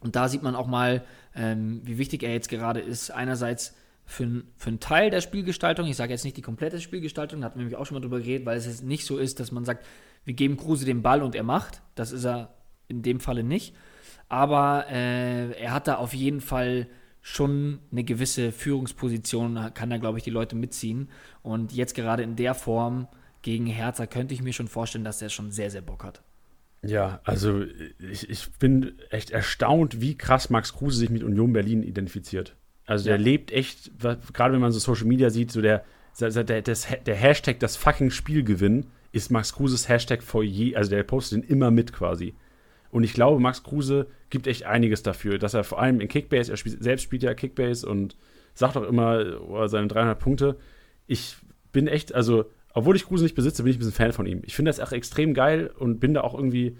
Und da sieht man auch mal, ähm, wie wichtig er jetzt gerade ist. Einerseits für, für einen Teil der Spielgestaltung, ich sage jetzt nicht die komplette Spielgestaltung, da hatten wir nämlich auch schon mal drüber geredet, weil es jetzt nicht so ist, dass man sagt, wir geben Kruse den Ball und er macht. Das ist er in dem Falle nicht. Aber äh, er hat da auf jeden Fall schon eine gewisse Führungsposition, kann da, glaube ich, die Leute mitziehen. Und jetzt gerade in der Form gegen Hertha könnte ich mir schon vorstellen, dass er schon sehr, sehr Bock hat. Ja, also ich, ich bin echt erstaunt, wie krass Max Kruse sich mit Union Berlin identifiziert. Also ja. der lebt echt, gerade wenn man so Social Media sieht, so der, der, der, der Hashtag das fucking Spiel gewinnen ist Max Kruses Hashtag vor je, also der postet den immer mit quasi. Und ich glaube, Max Kruse gibt echt einiges dafür, dass er vor allem in Kickbase, er spielt, selbst spielt ja Kickbase und sagt auch immer oh, seine 300 Punkte. Ich bin echt, also, obwohl ich Kruse nicht besitze, bin ich ein bisschen Fan von ihm. Ich finde das auch extrem geil und bin da auch irgendwie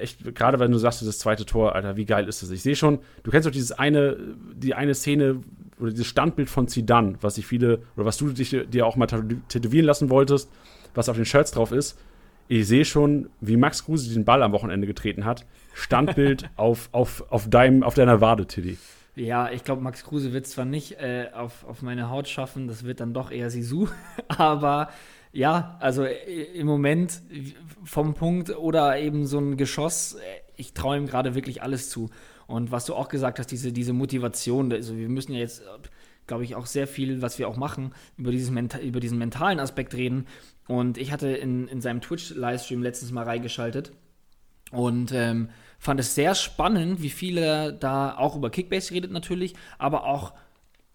echt, gerade wenn du sagst, das zweite Tor, Alter, wie geil ist das? Ich sehe schon, du kennst doch dieses eine, die eine Szene oder dieses Standbild von Zidane, was sich viele, oder was du dich, dir auch mal tätowieren lassen wolltest, was auf den Shirts drauf ist. Ich sehe schon, wie Max Kruse den Ball am Wochenende getreten hat. Standbild [laughs] auf, auf, auf, deinem, auf deiner Wade, Tiddy. Ja, ich glaube, Max Kruse wird zwar nicht äh, auf, auf meine Haut schaffen, das wird dann doch eher Sisu, [laughs] aber ja, also äh, im Moment vom Punkt oder eben so ein Geschoss, äh, ich traue ihm gerade wirklich alles zu. Und was du auch gesagt hast, diese, diese Motivation, also wir müssen ja jetzt, glaube ich, auch sehr viel, was wir auch machen, über, dieses über diesen mentalen Aspekt reden. Und ich hatte in, in seinem Twitch-Livestream letztens mal reingeschaltet und ähm, fand es sehr spannend, wie viel er da auch über Kickbase redet natürlich, aber auch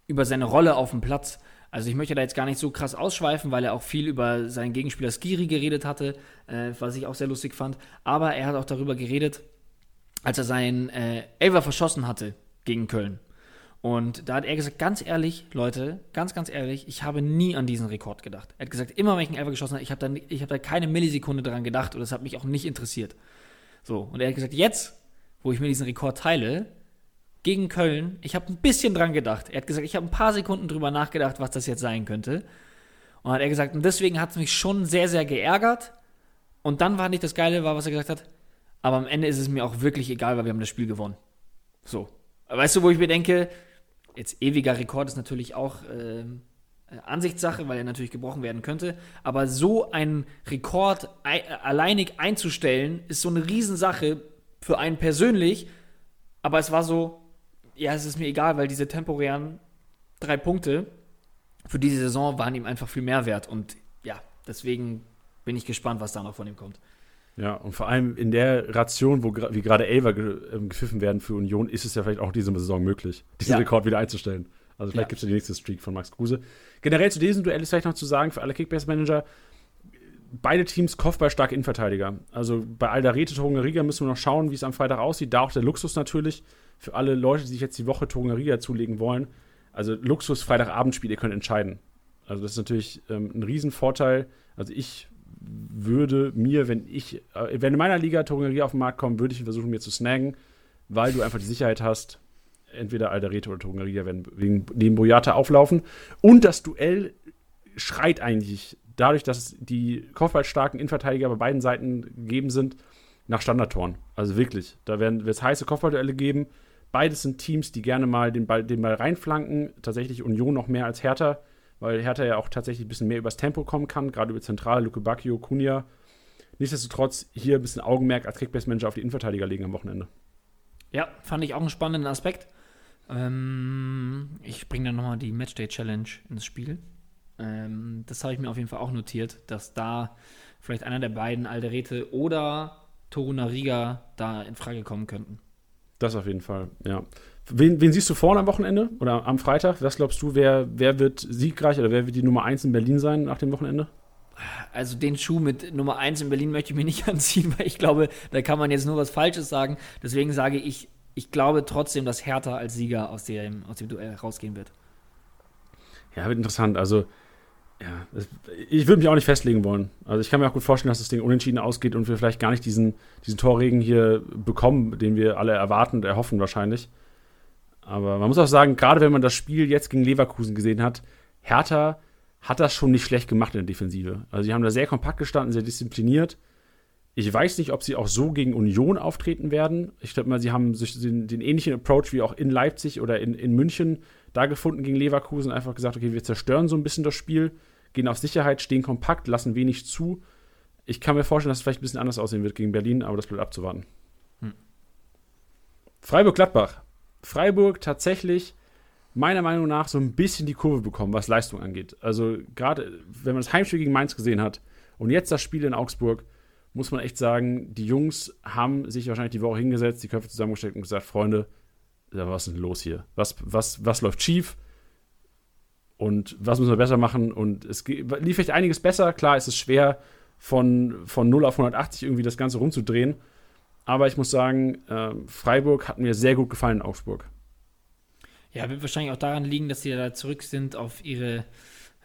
über seine Rolle auf dem Platz. Also ich möchte da jetzt gar nicht so krass ausschweifen, weil er auch viel über seinen Gegenspieler Skiri geredet hatte, äh, was ich auch sehr lustig fand. Aber er hat auch darüber geredet, als er seinen äh, Elver verschossen hatte gegen Köln. Und da hat er gesagt, ganz ehrlich, Leute, ganz, ganz ehrlich, ich habe nie an diesen Rekord gedacht. Er hat gesagt, immer wenn ich einen Elver geschossen habe, ich habe da, hab da keine Millisekunde dran gedacht und das hat mich auch nicht interessiert. So, und er hat gesagt, jetzt, wo ich mir diesen Rekord teile, gegen Köln, ich habe ein bisschen dran gedacht. Er hat gesagt, ich habe ein paar Sekunden drüber nachgedacht, was das jetzt sein könnte. Und hat er gesagt, und deswegen hat es mich schon sehr, sehr geärgert. Und dann war nicht das Geile, war, was er gesagt hat, aber am Ende ist es mir auch wirklich egal, weil wir haben das Spiel gewonnen. So. Weißt du, wo ich mir denke, jetzt ewiger Rekord ist natürlich auch äh, Ansichtssache, weil er natürlich gebrochen werden könnte. Aber so einen Rekord alleinig einzustellen, ist so eine Riesensache für einen persönlich. Aber es war so, ja, es ist mir egal, weil diese temporären drei Punkte für diese Saison waren ihm einfach viel mehr wert. Und ja, deswegen bin ich gespannt, was da noch von ihm kommt. Ja, und vor allem in der Ration, wo wie gerade Elver ge äh, gepfiffen werden für Union, ist es ja vielleicht auch diese Saison möglich, diesen ja. Rekord wieder einzustellen. Also vielleicht ja. gibt es ja die nächste Streak von Max Kruse. Generell zu diesem Duell ist vielleicht noch zu sagen, für alle Kickbase-Manager, beide Teams kopfballstarke Innenverteidiger. Also bei Aldarete, Torunariga müssen wir noch schauen, wie es am Freitag aussieht. Da auch der Luxus natürlich für alle Leute, die sich jetzt die Woche Torunariga zulegen wollen. also Luxus Freitagabendspiel, ihr könnt entscheiden. Also das ist natürlich ähm, ein Riesenvorteil. Also ich würde mir, wenn ich, äh, wenn in meiner Liga Togenerie auf den Markt kommt, würde ich versuchen, mir zu snaggen, weil du einfach die Sicherheit hast, entweder Alderete oder Togeneria werden wegen dem Boyata auflaufen. Und das Duell schreit eigentlich dadurch, dass die kopfballstarken Innenverteidiger bei beiden Seiten gegeben sind, nach Standardtoren. Also wirklich. Da werden es heiße Kopfballduelle geben. Beides sind Teams, die gerne mal den Ball, den Ball reinflanken. Tatsächlich Union noch mehr als Hertha, weil Hertha ja auch tatsächlich ein bisschen mehr übers Tempo kommen kann, gerade über Zentrale, Luke Bacchio, Kunja. Nichtsdestotrotz hier ein bisschen Augenmerk als Kickbase-Manager auf die Innenverteidiger legen am Wochenende. Ja, fand ich auch einen spannenden Aspekt. Ähm, ich bringe dann nochmal die Matchday-Challenge ins Spiel. Ähm, das habe ich mir auf jeden Fall auch notiert, dass da vielleicht einer der beiden, Alderete oder Toruna Riga, da in Frage kommen könnten. Das auf jeden Fall, ja. Wen, wen, siehst du vorne am Wochenende oder am Freitag? Was glaubst du, wer, wer wird siegreich oder wer wird die Nummer 1 in Berlin sein nach dem Wochenende? Also den Schuh mit Nummer 1 in Berlin möchte ich mir nicht [laughs] anziehen, weil ich glaube, da kann man jetzt nur was Falsches sagen. Deswegen sage ich, ich glaube trotzdem, dass Hertha als Sieger aus dem, aus dem Duell rausgehen wird. Ja, wird interessant. Also ja, ich würde mich auch nicht festlegen wollen. Also ich kann mir auch gut vorstellen, dass das Ding unentschieden ausgeht und wir vielleicht gar nicht diesen, diesen Torregen hier bekommen, den wir alle erwarten und erhoffen wahrscheinlich. Aber man muss auch sagen, gerade wenn man das Spiel jetzt gegen Leverkusen gesehen hat, Hertha hat das schon nicht schlecht gemacht in der Defensive. Also sie haben da sehr kompakt gestanden, sehr diszipliniert. Ich weiß nicht, ob sie auch so gegen Union auftreten werden. Ich glaube mal, sie haben den, den, ähnlichen Approach wie auch in Leipzig oder in, in München da gefunden gegen Leverkusen. Einfach gesagt, okay, wir zerstören so ein bisschen das Spiel gehen auf Sicherheit, stehen kompakt, lassen wenig zu. Ich kann mir vorstellen, dass es vielleicht ein bisschen anders aussehen wird gegen Berlin, aber das bleibt abzuwarten. Hm. Freiburg-Gladbach. Freiburg tatsächlich meiner Meinung nach so ein bisschen die Kurve bekommen, was Leistung angeht. Also gerade wenn man das Heimspiel gegen Mainz gesehen hat und jetzt das Spiel in Augsburg, muss man echt sagen, die Jungs haben sich wahrscheinlich die Woche hingesetzt, die Köpfe zusammengesteckt und gesagt, Freunde, was ist denn los hier? Was, was, was läuft schief? Und was müssen wir besser machen. Und es lief vielleicht einiges besser. Klar, es ist schwer, von, von 0 auf 180 irgendwie das Ganze rumzudrehen. Aber ich muss sagen, äh, Freiburg hat mir sehr gut gefallen in Augsburg. Ja, wird wahrscheinlich auch daran liegen, dass sie da zurück sind auf ihre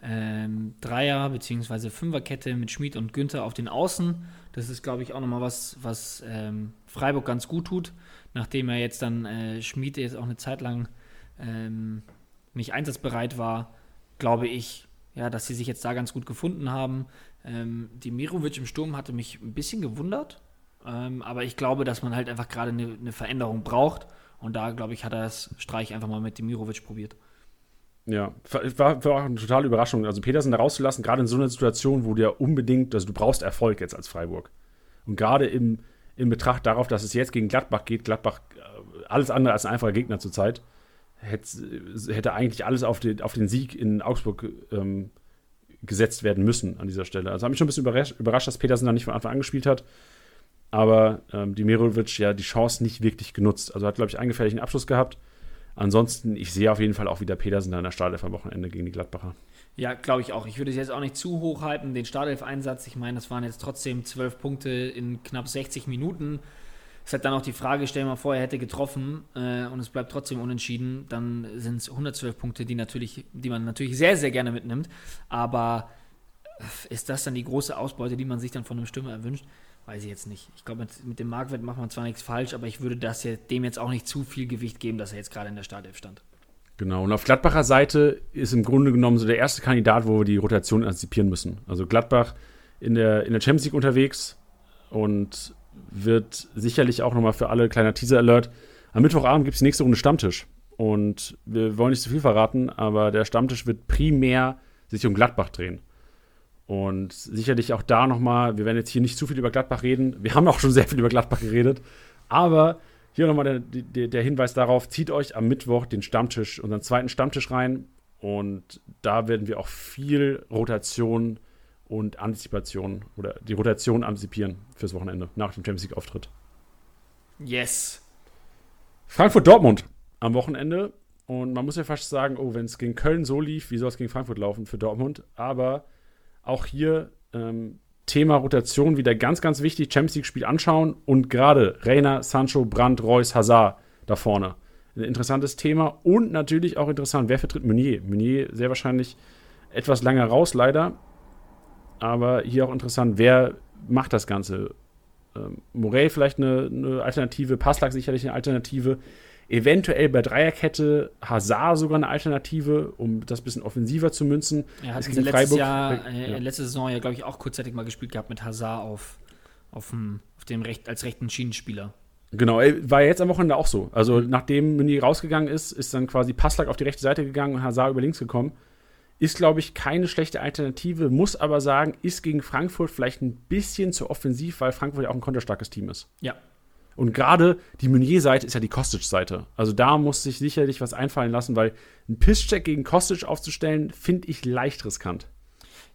ähm, Dreier- bzw. Fünferkette mit Schmid und Günther auf den Außen. Das ist, glaube ich, auch nochmal was, was ähm, Freiburg ganz gut tut, nachdem er jetzt dann äh, Schmid jetzt auch eine Zeit lang ähm, nicht einsatzbereit war glaube ich, ja, dass sie sich jetzt da ganz gut gefunden haben. Ähm, die Mirovic im Sturm hatte mich ein bisschen gewundert, ähm, aber ich glaube, dass man halt einfach gerade eine, eine Veränderung braucht. Und da, glaube ich, hat er das Streich einfach mal mit Demirovic probiert. Ja, war, war auch eine totale Überraschung. Also Petersen da rauszulassen, gerade in so einer Situation, wo du ja unbedingt, also du brauchst Erfolg jetzt als Freiburg. Und gerade im, im Betracht darauf, dass es jetzt gegen Gladbach geht, Gladbach äh, alles andere als ein einfacher Gegner zurzeit, hätte, eigentlich alles auf den, auf den Sieg in Augsburg ähm, gesetzt werden müssen an dieser Stelle. Also habe mich schon ein bisschen überrascht, überrascht, dass Petersen da nicht von Anfang an gespielt hat. Aber ähm, Dimirovic ja die Chance nicht wirklich genutzt. Also hat, glaube ich, einen gefährlichen Abschluss gehabt. Ansonsten, ich sehe auf jeden Fall auch wieder Petersen da in der Startelf am Wochenende gegen die Gladbacher. Ja, glaube ich auch. Ich würde es jetzt auch nicht zu hoch halten, den Startelf-Einsatz. Ich meine, das waren jetzt trotzdem zwölf Punkte in knapp 60 Minuten. Es hat dann auch die Frage, stell dir mal vor, er hätte getroffen äh, und es bleibt trotzdem unentschieden, dann sind es 112 Punkte, die, natürlich, die man natürlich sehr, sehr gerne mitnimmt. Aber äh, ist das dann die große Ausbeute, die man sich dann von einem Stürmer erwünscht? Weiß ich jetzt nicht. Ich glaube, mit, mit, dem Marktwert macht man zwar nichts falsch, aber ich würde das ja, dem jetzt auch nicht zu viel Gewicht geben, dass er jetzt gerade in der Startelf stand. Genau, und auf Gladbacher Seite ist im Grunde genommen so der erste Kandidat, wo wir die Rotation antizipieren müssen. Also Gladbach in der, in der Champions League unterwegs und wird sicherlich auch nochmal für alle kleiner Teaser-Alert. Am Mittwochabend gibt es die nächste Runde Stammtisch. Und wir wollen nicht zu viel verraten, aber der Stammtisch wird primär sich um Gladbach drehen. Und sicherlich auch da nochmal, wir werden jetzt hier nicht zu viel über Gladbach reden. Wir haben auch schon sehr viel über Gladbach geredet. Aber hier nochmal der, der, der Hinweis darauf, zieht euch am Mittwoch den Stammtisch, unseren zweiten Stammtisch rein. Und da werden wir auch viel Rotation und Antizipation oder die Rotation antizipieren fürs Wochenende nach dem Champions League-Auftritt. Yes. Frankfurt-Dortmund am Wochenende. Und man muss ja fast sagen, oh, wenn es gegen Köln so lief, wie soll es gegen Frankfurt laufen für Dortmund? Aber auch hier ähm, Thema Rotation wieder ganz, ganz wichtig. Champions League-Spiel anschauen und gerade Reiner, Sancho, Brandt, Reus, Hazard da vorne. ein interessantes Thema und natürlich auch interessant, wer vertritt Meunier? Meunier sehr wahrscheinlich etwas länger raus, leider. Aber hier auch interessant, wer macht das Ganze? Ähm, Morey vielleicht eine, eine Alternative, Passlack sicherlich eine Alternative. Eventuell bei Dreierkette Hazard sogar eine Alternative, um das ein bisschen offensiver zu münzen. Er hat letztes Jahr, äh, ja. letzte Saison ja, glaube ich, auch kurzzeitig mal gespielt gehabt mit Hazard auf, auf, dem, auf dem Recht, als rechten Schienenspieler. Genau, war jetzt am Wochenende auch so. Also nachdem Meunier rausgegangen ist, ist dann quasi Passlack auf die rechte Seite gegangen und Hazard über links gekommen. Ist, glaube ich, keine schlechte Alternative, muss aber sagen, ist gegen Frankfurt vielleicht ein bisschen zu offensiv, weil Frankfurt ja auch ein konterstarkes Team ist. Ja. Und gerade die Meunier-Seite ist ja die Kostic-Seite. Also da muss sich sicherlich was einfallen lassen, weil ein Pisscheck gegen Kostic aufzustellen, finde ich leicht riskant.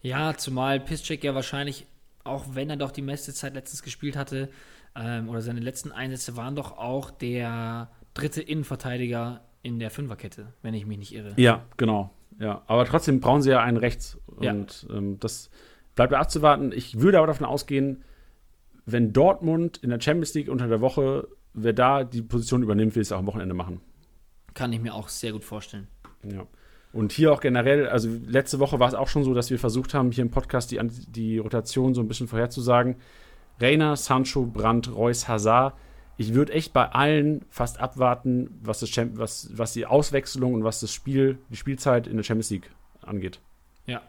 Ja, zumal Pisscheck ja wahrscheinlich, auch wenn er doch die meiste Zeit letztens gespielt hatte, ähm, oder seine letzten Einsätze waren doch auch der dritte Innenverteidiger in der Fünferkette, wenn ich mich nicht irre. Ja, genau. Ja, aber trotzdem brauchen sie ja einen rechts. Und ja. ähm, das bleibt abzuwarten. Ich würde aber davon ausgehen, wenn Dortmund in der Champions League unter der Woche, wer da die Position übernimmt, will es auch am Wochenende machen. Kann ich mir auch sehr gut vorstellen. Ja. Und hier auch generell, also letzte Woche war es auch schon so, dass wir versucht haben, hier im Podcast die, die Rotation so ein bisschen vorherzusagen. Reiner, Sancho, Brandt, Reus, Hazard. Ich würde echt bei allen fast abwarten, was, das was, was die Auswechslung und was das Spiel, die Spielzeit in der Champions League angeht. Ja.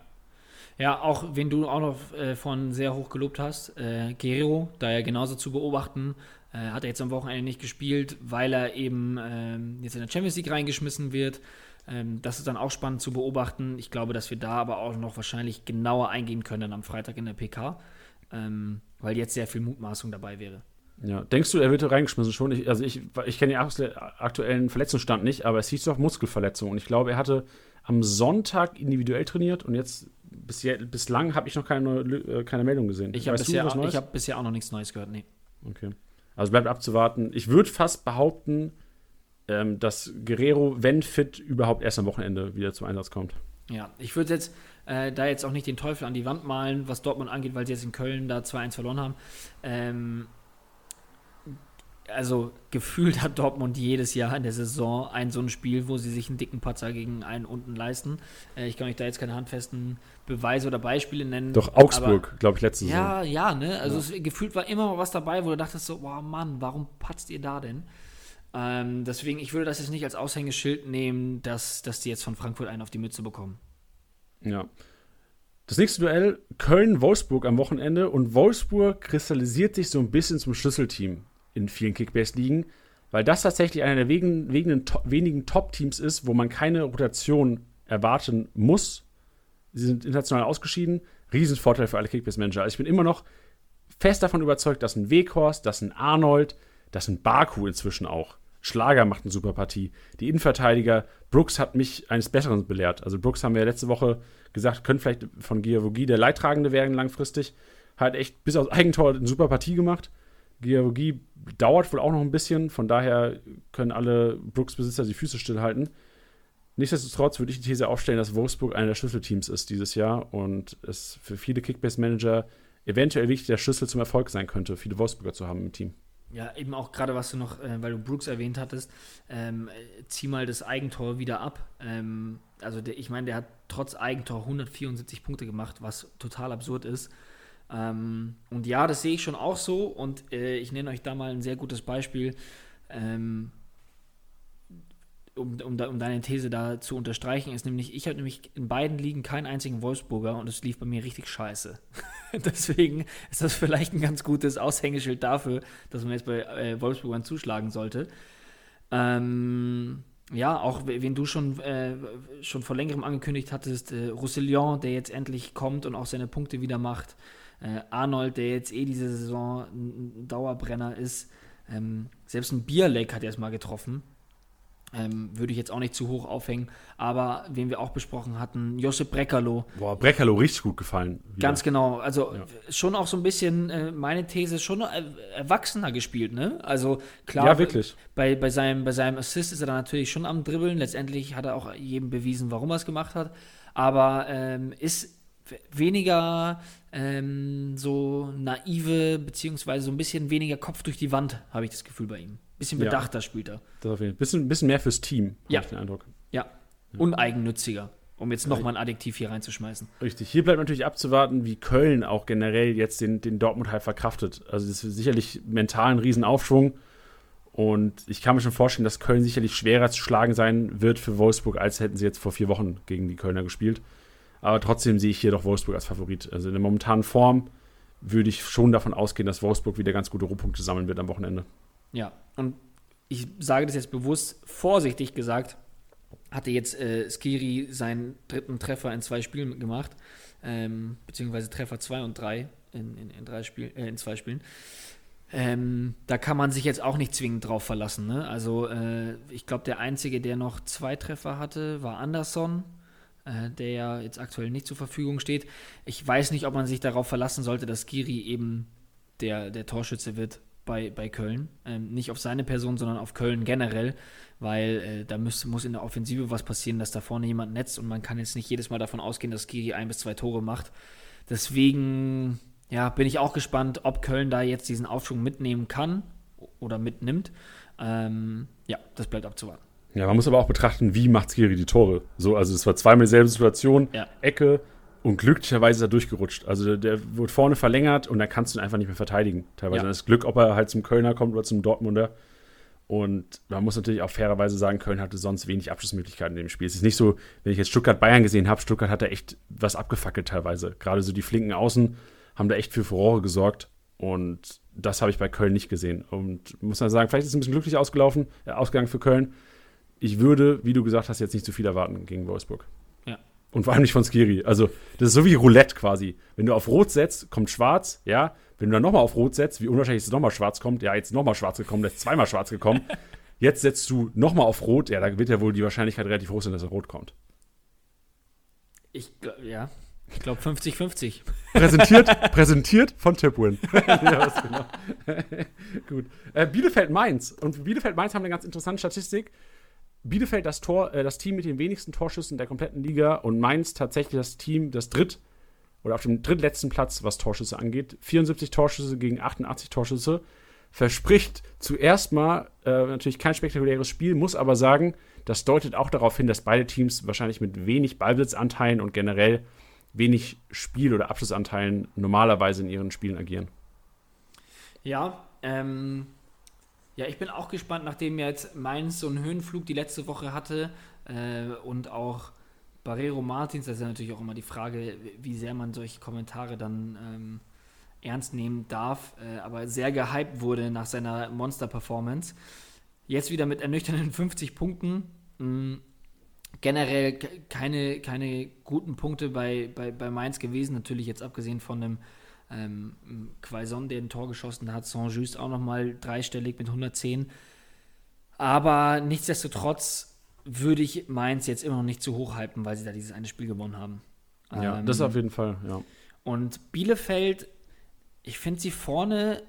Ja, auch wenn du auch noch äh, von sehr hoch gelobt hast, äh, Guerrero, da ja genauso zu beobachten, äh, hat er jetzt am Wochenende nicht gespielt, weil er eben ähm, jetzt in der Champions League reingeschmissen wird. Ähm, das ist dann auch spannend zu beobachten. Ich glaube, dass wir da aber auch noch wahrscheinlich genauer eingehen können am Freitag in der PK ähm, weil jetzt sehr viel Mutmaßung dabei wäre. Ja, denkst du, er wird reingeschmissen schon? Ich, also ich, ich kenne den aktuellen Verletzungsstand nicht, aber es hieß doch Muskelverletzung und ich glaube, er hatte am Sonntag individuell trainiert und jetzt bis bislang habe ich noch keine, äh, keine Meldung gesehen. Ich habe bisher, hab bisher auch noch nichts Neues gehört, nee. Okay. Also bleibt abzuwarten. Ich würde fast behaupten, ähm, dass Guerrero, wenn fit, überhaupt erst am Wochenende wieder zum Einsatz kommt. Ja, ich würde jetzt äh, da jetzt auch nicht den Teufel an die Wand malen, was Dortmund angeht, weil sie jetzt in Köln da 2-1 verloren haben. Ähm, also gefühlt hat Dortmund jedes Jahr in der Saison ein so ein Spiel, wo sie sich einen dicken Patzer gegen einen unten leisten. Äh, ich kann euch da jetzt keine handfesten Beweise oder Beispiele nennen. Doch Augsburg, glaube ich, letzte Saison. Ja, ja, ne? Also ja. Es, gefühlt war immer mal was dabei, wo du dachtest so, boah Mann, warum patzt ihr da denn? Ähm, deswegen, ich würde das jetzt nicht als Aushängeschild nehmen, dass, dass die jetzt von Frankfurt einen auf die Mütze bekommen. Ja. Das nächste Duell Köln-Wolfsburg am Wochenende und Wolfsburg kristallisiert sich so ein bisschen zum Schlüsselteam in vielen Kickbase-Ligen, weil das tatsächlich einer der wenigen, wenigen, wenigen Top-Teams ist, wo man keine Rotation erwarten muss. Sie sind international ausgeschieden. Riesenvorteil für alle Kickbase-Manager. Also ich bin immer noch fest davon überzeugt, dass ein Weghorst, dass ein Arnold, dass ein Baku inzwischen auch Schlager macht eine super Partie. Die Innenverteidiger, Brooks hat mich eines Besseren belehrt. Also Brooks haben wir letzte Woche gesagt, könnte vielleicht von Giavogi der Leidtragende werden langfristig. Hat echt bis aufs Eigentor eine super Partie gemacht. Giavogi dauert wohl auch noch ein bisschen, von daher können alle Brooks-Besitzer die Füße stillhalten. Nichtsdestotrotz würde ich die These aufstellen, dass Wolfsburg einer der Schlüsselteams ist dieses Jahr und es für viele Kickbase-Manager eventuell wichtig der Schlüssel zum Erfolg sein könnte, viele Wolfsburger zu haben im Team. Ja, eben auch gerade, was du noch, äh, weil du Brooks erwähnt hattest, ähm, zieh mal das Eigentor wieder ab. Ähm, also der, ich meine, der hat trotz Eigentor 174 Punkte gemacht, was total absurd ist. Ähm, und ja, das sehe ich schon auch so. Und äh, ich nenne euch da mal ein sehr gutes Beispiel. Ähm, um, um, um, deine These da zu unterstreichen, ist nämlich, ich habe nämlich in beiden Ligen keinen einzigen Wolfsburger und es lief bei mir richtig scheiße. [laughs] Deswegen ist das vielleicht ein ganz gutes Aushängeschild dafür, dass man jetzt bei äh, Wolfsburgern zuschlagen sollte. Ähm, ja, auch wen du schon, äh, schon vor längerem angekündigt hattest, äh, Roussillon, der jetzt endlich kommt und auch seine Punkte wieder macht. Äh, Arnold, der jetzt eh diese Saison ein Dauerbrenner ist. Ähm, selbst ein Bierleck hat er erstmal getroffen. Ähm, würde ich jetzt auch nicht zu hoch aufhängen. Aber wen wir auch besprochen hatten, Josip Breckerlo. Boah, Breckerlo richtig gut gefallen. Wieder. Ganz genau. Also ja. schon auch so ein bisschen, äh, meine These, schon erwachsener gespielt, ne? Also klar, ja, wirklich. Bei, bei, seinem, bei seinem Assist ist er dann natürlich schon am Dribbeln. Letztendlich hat er auch jedem bewiesen, warum er es gemacht hat. Aber ähm, ist weniger ähm, so naive, beziehungsweise so ein bisschen weniger Kopf durch die Wand, habe ich das Gefühl bei ihm. bisschen bedachter ja. spielt er. Das auf jeden Fall. Bisschen, bisschen mehr fürs Team, ja. habe ich den Eindruck. Ja, uneigennütziger um jetzt nochmal ein Adjektiv hier reinzuschmeißen. Richtig. Hier bleibt natürlich abzuwarten, wie Köln auch generell jetzt den, den Dortmund halt verkraftet. Also das ist sicherlich mental ein Riesenaufschwung. Und ich kann mir schon vorstellen, dass Köln sicherlich schwerer zu schlagen sein wird für Wolfsburg, als hätten sie jetzt vor vier Wochen gegen die Kölner gespielt. Aber trotzdem sehe ich hier doch Wolfsburg als Favorit. Also in der momentanen Form würde ich schon davon ausgehen, dass Wolfsburg wieder ganz gute Rohpunkte sammeln wird am Wochenende. Ja, und ich sage das jetzt bewusst vorsichtig gesagt, hatte jetzt äh, Skiri seinen dritten Treffer in zwei Spielen gemacht, ähm, beziehungsweise Treffer zwei und drei in, in, in drei Spiel, äh, in zwei Spielen. Ähm, da kann man sich jetzt auch nicht zwingend drauf verlassen. Ne? Also äh, ich glaube, der Einzige, der noch zwei Treffer hatte, war Anderson, der ja jetzt aktuell nicht zur Verfügung steht. Ich weiß nicht, ob man sich darauf verlassen sollte, dass Skiri eben der, der Torschütze wird bei, bei Köln. Ähm, nicht auf seine Person, sondern auf Köln generell, weil äh, da müsste, muss in der Offensive was passieren, dass da vorne jemand netzt und man kann jetzt nicht jedes Mal davon ausgehen, dass Giri ein bis zwei Tore macht. Deswegen ja, bin ich auch gespannt, ob Köln da jetzt diesen Aufschwung mitnehmen kann oder mitnimmt. Ähm, ja, das bleibt abzuwarten. Ja, man muss aber auch betrachten, wie macht Skiri die Tore. So, also es war zweimal dieselbe Situation, ja. Ecke, und glücklicherweise ist er durchgerutscht. Also der, der wurde vorne verlängert und da kannst du ihn einfach nicht mehr verteidigen. Teilweise ja. das Glück, ob er halt zum Kölner kommt oder zum Dortmunder. Und man muss natürlich auch fairerweise sagen, Köln hatte sonst wenig Abschlussmöglichkeiten in dem Spiel. Es ist nicht so, wenn ich jetzt Stuttgart-Bayern gesehen habe, Stuttgart hat da echt was abgefackelt teilweise. Gerade so die flinken Außen haben da echt für Furore gesorgt. Und das habe ich bei Köln nicht gesehen. Und muss man sagen, vielleicht ist es ein bisschen glücklich ausgelaufen, äh, ausgegangen für Köln. Ich würde, wie du gesagt hast, jetzt nicht zu viel erwarten gegen Wolfsburg. Und vor allem nicht von Skiri. Also, das ist so wie Roulette quasi. Wenn du auf Rot setzt, kommt schwarz, ja. Wenn du dann nochmal auf Rot setzt, wie unwahrscheinlich ist es nochmal schwarz kommt, ja, jetzt nochmal schwarz gekommen, jetzt zweimal schwarz gekommen. [laughs] Jetzt setzt du nochmal auf Rot, ja, da wird ja wohl die Wahrscheinlichkeit relativ hoch sein, dass er Rot kommt. Ich, ja, ich glaube 50-50. [laughs] Präsentiert, präsentiert von Tipwin. [laughs] ja, genau. Gut. Äh, Bielefeld-Mainz. Und Bielefeld-Mainz haben eine ganz interessante Statistik. Bielefeld das Tor, äh, das Team mit den wenigsten Torschüssen der kompletten Liga und Mainz tatsächlich das Team, das dritt oder auf dem drittletzten Platz, was Torschüsse angeht. 74 Torschüsse gegen 88 Torschüsse. Verspricht zuerst mal äh, natürlich kein spektakuläres Spiel, muss aber sagen, das deutet auch darauf hin, dass beide Teams wahrscheinlich mit wenig Ballbesitzanteilen und generell wenig Spiel- oder Abschlussanteilen normalerweise in ihren Spielen agieren. Ja, ähm, ja, ich bin auch gespannt, nachdem jetzt Mainz so einen Höhenflug die letzte Woche hatte äh, und auch Barrero Martins, das ist ja natürlich auch immer die Frage, wie sehr man solche Kommentare dann ähm, ernst nehmen darf, äh, aber sehr gehypt wurde nach seiner Monster-Performance. Jetzt wieder mit ernüchternden [laughs] 50 Punkten. Mh, mm, generell keine, keine guten Punkte bei, bei, bei Mainz gewesen, natürlich jetzt abgesehen von einem ähm, Quaison, der ein Tor geschossen hat, Saint-Just auch nochmal dreistellig mit 110. Aber nichtsdestotrotz würde ich Mainz jetzt immer noch nicht zu hoch halten, weil sie da dieses eine Spiel gewonnen haben. Ja, ähm, das auf jeden Fall, ja. Und Bielefeld, ich finde sie vorne,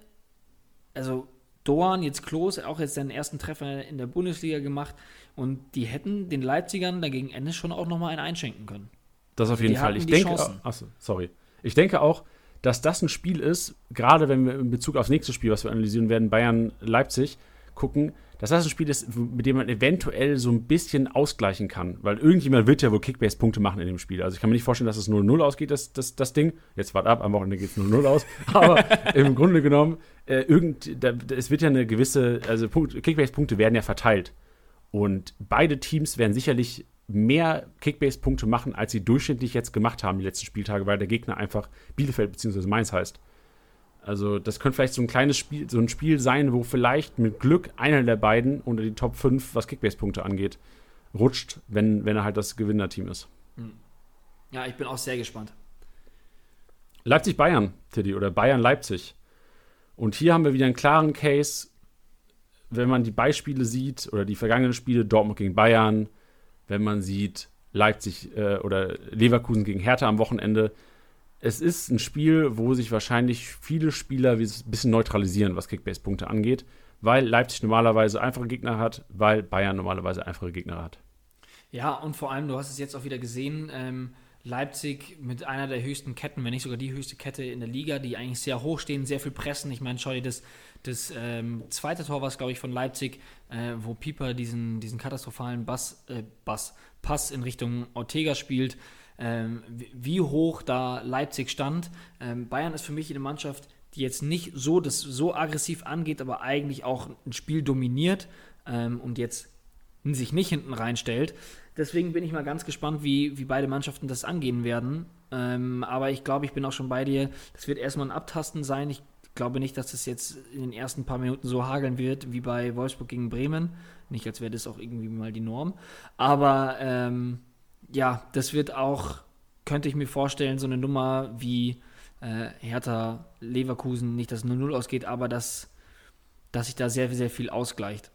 also Doan, jetzt Klos, auch jetzt seinen ersten Treffer in der Bundesliga gemacht und die hätten den Leipzigern dagegen Ende schon auch nochmal einen einschenken können. Das auf jeden die Fall. Ich denke, achso, sorry. Ich denke auch, dass das ein Spiel ist, gerade wenn wir in Bezug aufs nächste Spiel, was wir analysieren werden, Bayern-Leipzig, gucken, dass das ein Spiel ist, mit dem man eventuell so ein bisschen ausgleichen kann. Weil irgendjemand wird ja wohl Kickbase-Punkte machen in dem Spiel. Also ich kann mir nicht vorstellen, dass es 0-0 ausgeht, das, das, das Ding. Jetzt wart ab, am Wochenende geht es 0-0 aus. [laughs] Aber im Grunde genommen, äh, irgend, da, es wird ja eine gewisse, also Kickbase-Punkte werden ja verteilt. Und beide Teams werden sicherlich mehr Kickbase-Punkte machen, als sie durchschnittlich jetzt gemacht haben, die letzten Spieltage, weil der Gegner einfach Bielefeld bzw. Mainz heißt. Also, das könnte vielleicht so ein kleines Spiel, so ein Spiel sein, wo vielleicht mit Glück einer der beiden unter die Top 5, was Kickbase-Punkte angeht, rutscht, wenn, wenn er halt das Gewinnerteam ist. Hm. Ja, ich bin auch sehr gespannt. Leipzig-Bayern, Tiddy, oder Bayern-Leipzig. Und hier haben wir wieder einen klaren Case, wenn man die Beispiele sieht oder die vergangenen Spiele, Dortmund gegen Bayern, wenn man sieht Leipzig äh, oder Leverkusen gegen Hertha am Wochenende. Es ist ein Spiel, wo sich wahrscheinlich viele Spieler ein bisschen neutralisieren, was Kickbase-Punkte angeht, weil Leipzig normalerweise einfache Gegner hat, weil Bayern normalerweise einfache Gegner hat. Ja, und vor allem, du hast es jetzt auch wieder gesehen, ähm, Leipzig mit einer der höchsten Ketten, wenn nicht sogar die höchste Kette in der Liga, die eigentlich sehr hoch stehen, sehr viel pressen. Ich meine, schau dir das, das ähm, zweite Tor war es, glaube ich, von Leipzig, äh, wo Pieper diesen, diesen katastrophalen Bass, äh, Bass, Pass in Richtung Ortega spielt. Ähm, wie hoch da Leipzig stand. Ähm, Bayern ist für mich eine Mannschaft, die jetzt nicht so das so aggressiv angeht, aber eigentlich auch ein Spiel dominiert ähm, und jetzt sich nicht hinten reinstellt. Deswegen bin ich mal ganz gespannt, wie, wie beide Mannschaften das angehen werden. Ähm, aber ich glaube, ich bin auch schon bei dir. Das wird erstmal ein Abtasten sein. Ich glaube nicht, dass das jetzt in den ersten paar Minuten so hageln wird wie bei Wolfsburg gegen Bremen. Nicht, als wäre das auch irgendwie mal die Norm. Aber ähm, ja, das wird auch, könnte ich mir vorstellen, so eine Nummer wie äh, Hertha Leverkusen, nicht dass 0-0 ausgeht, aber dass, dass sich da sehr, sehr viel ausgleicht.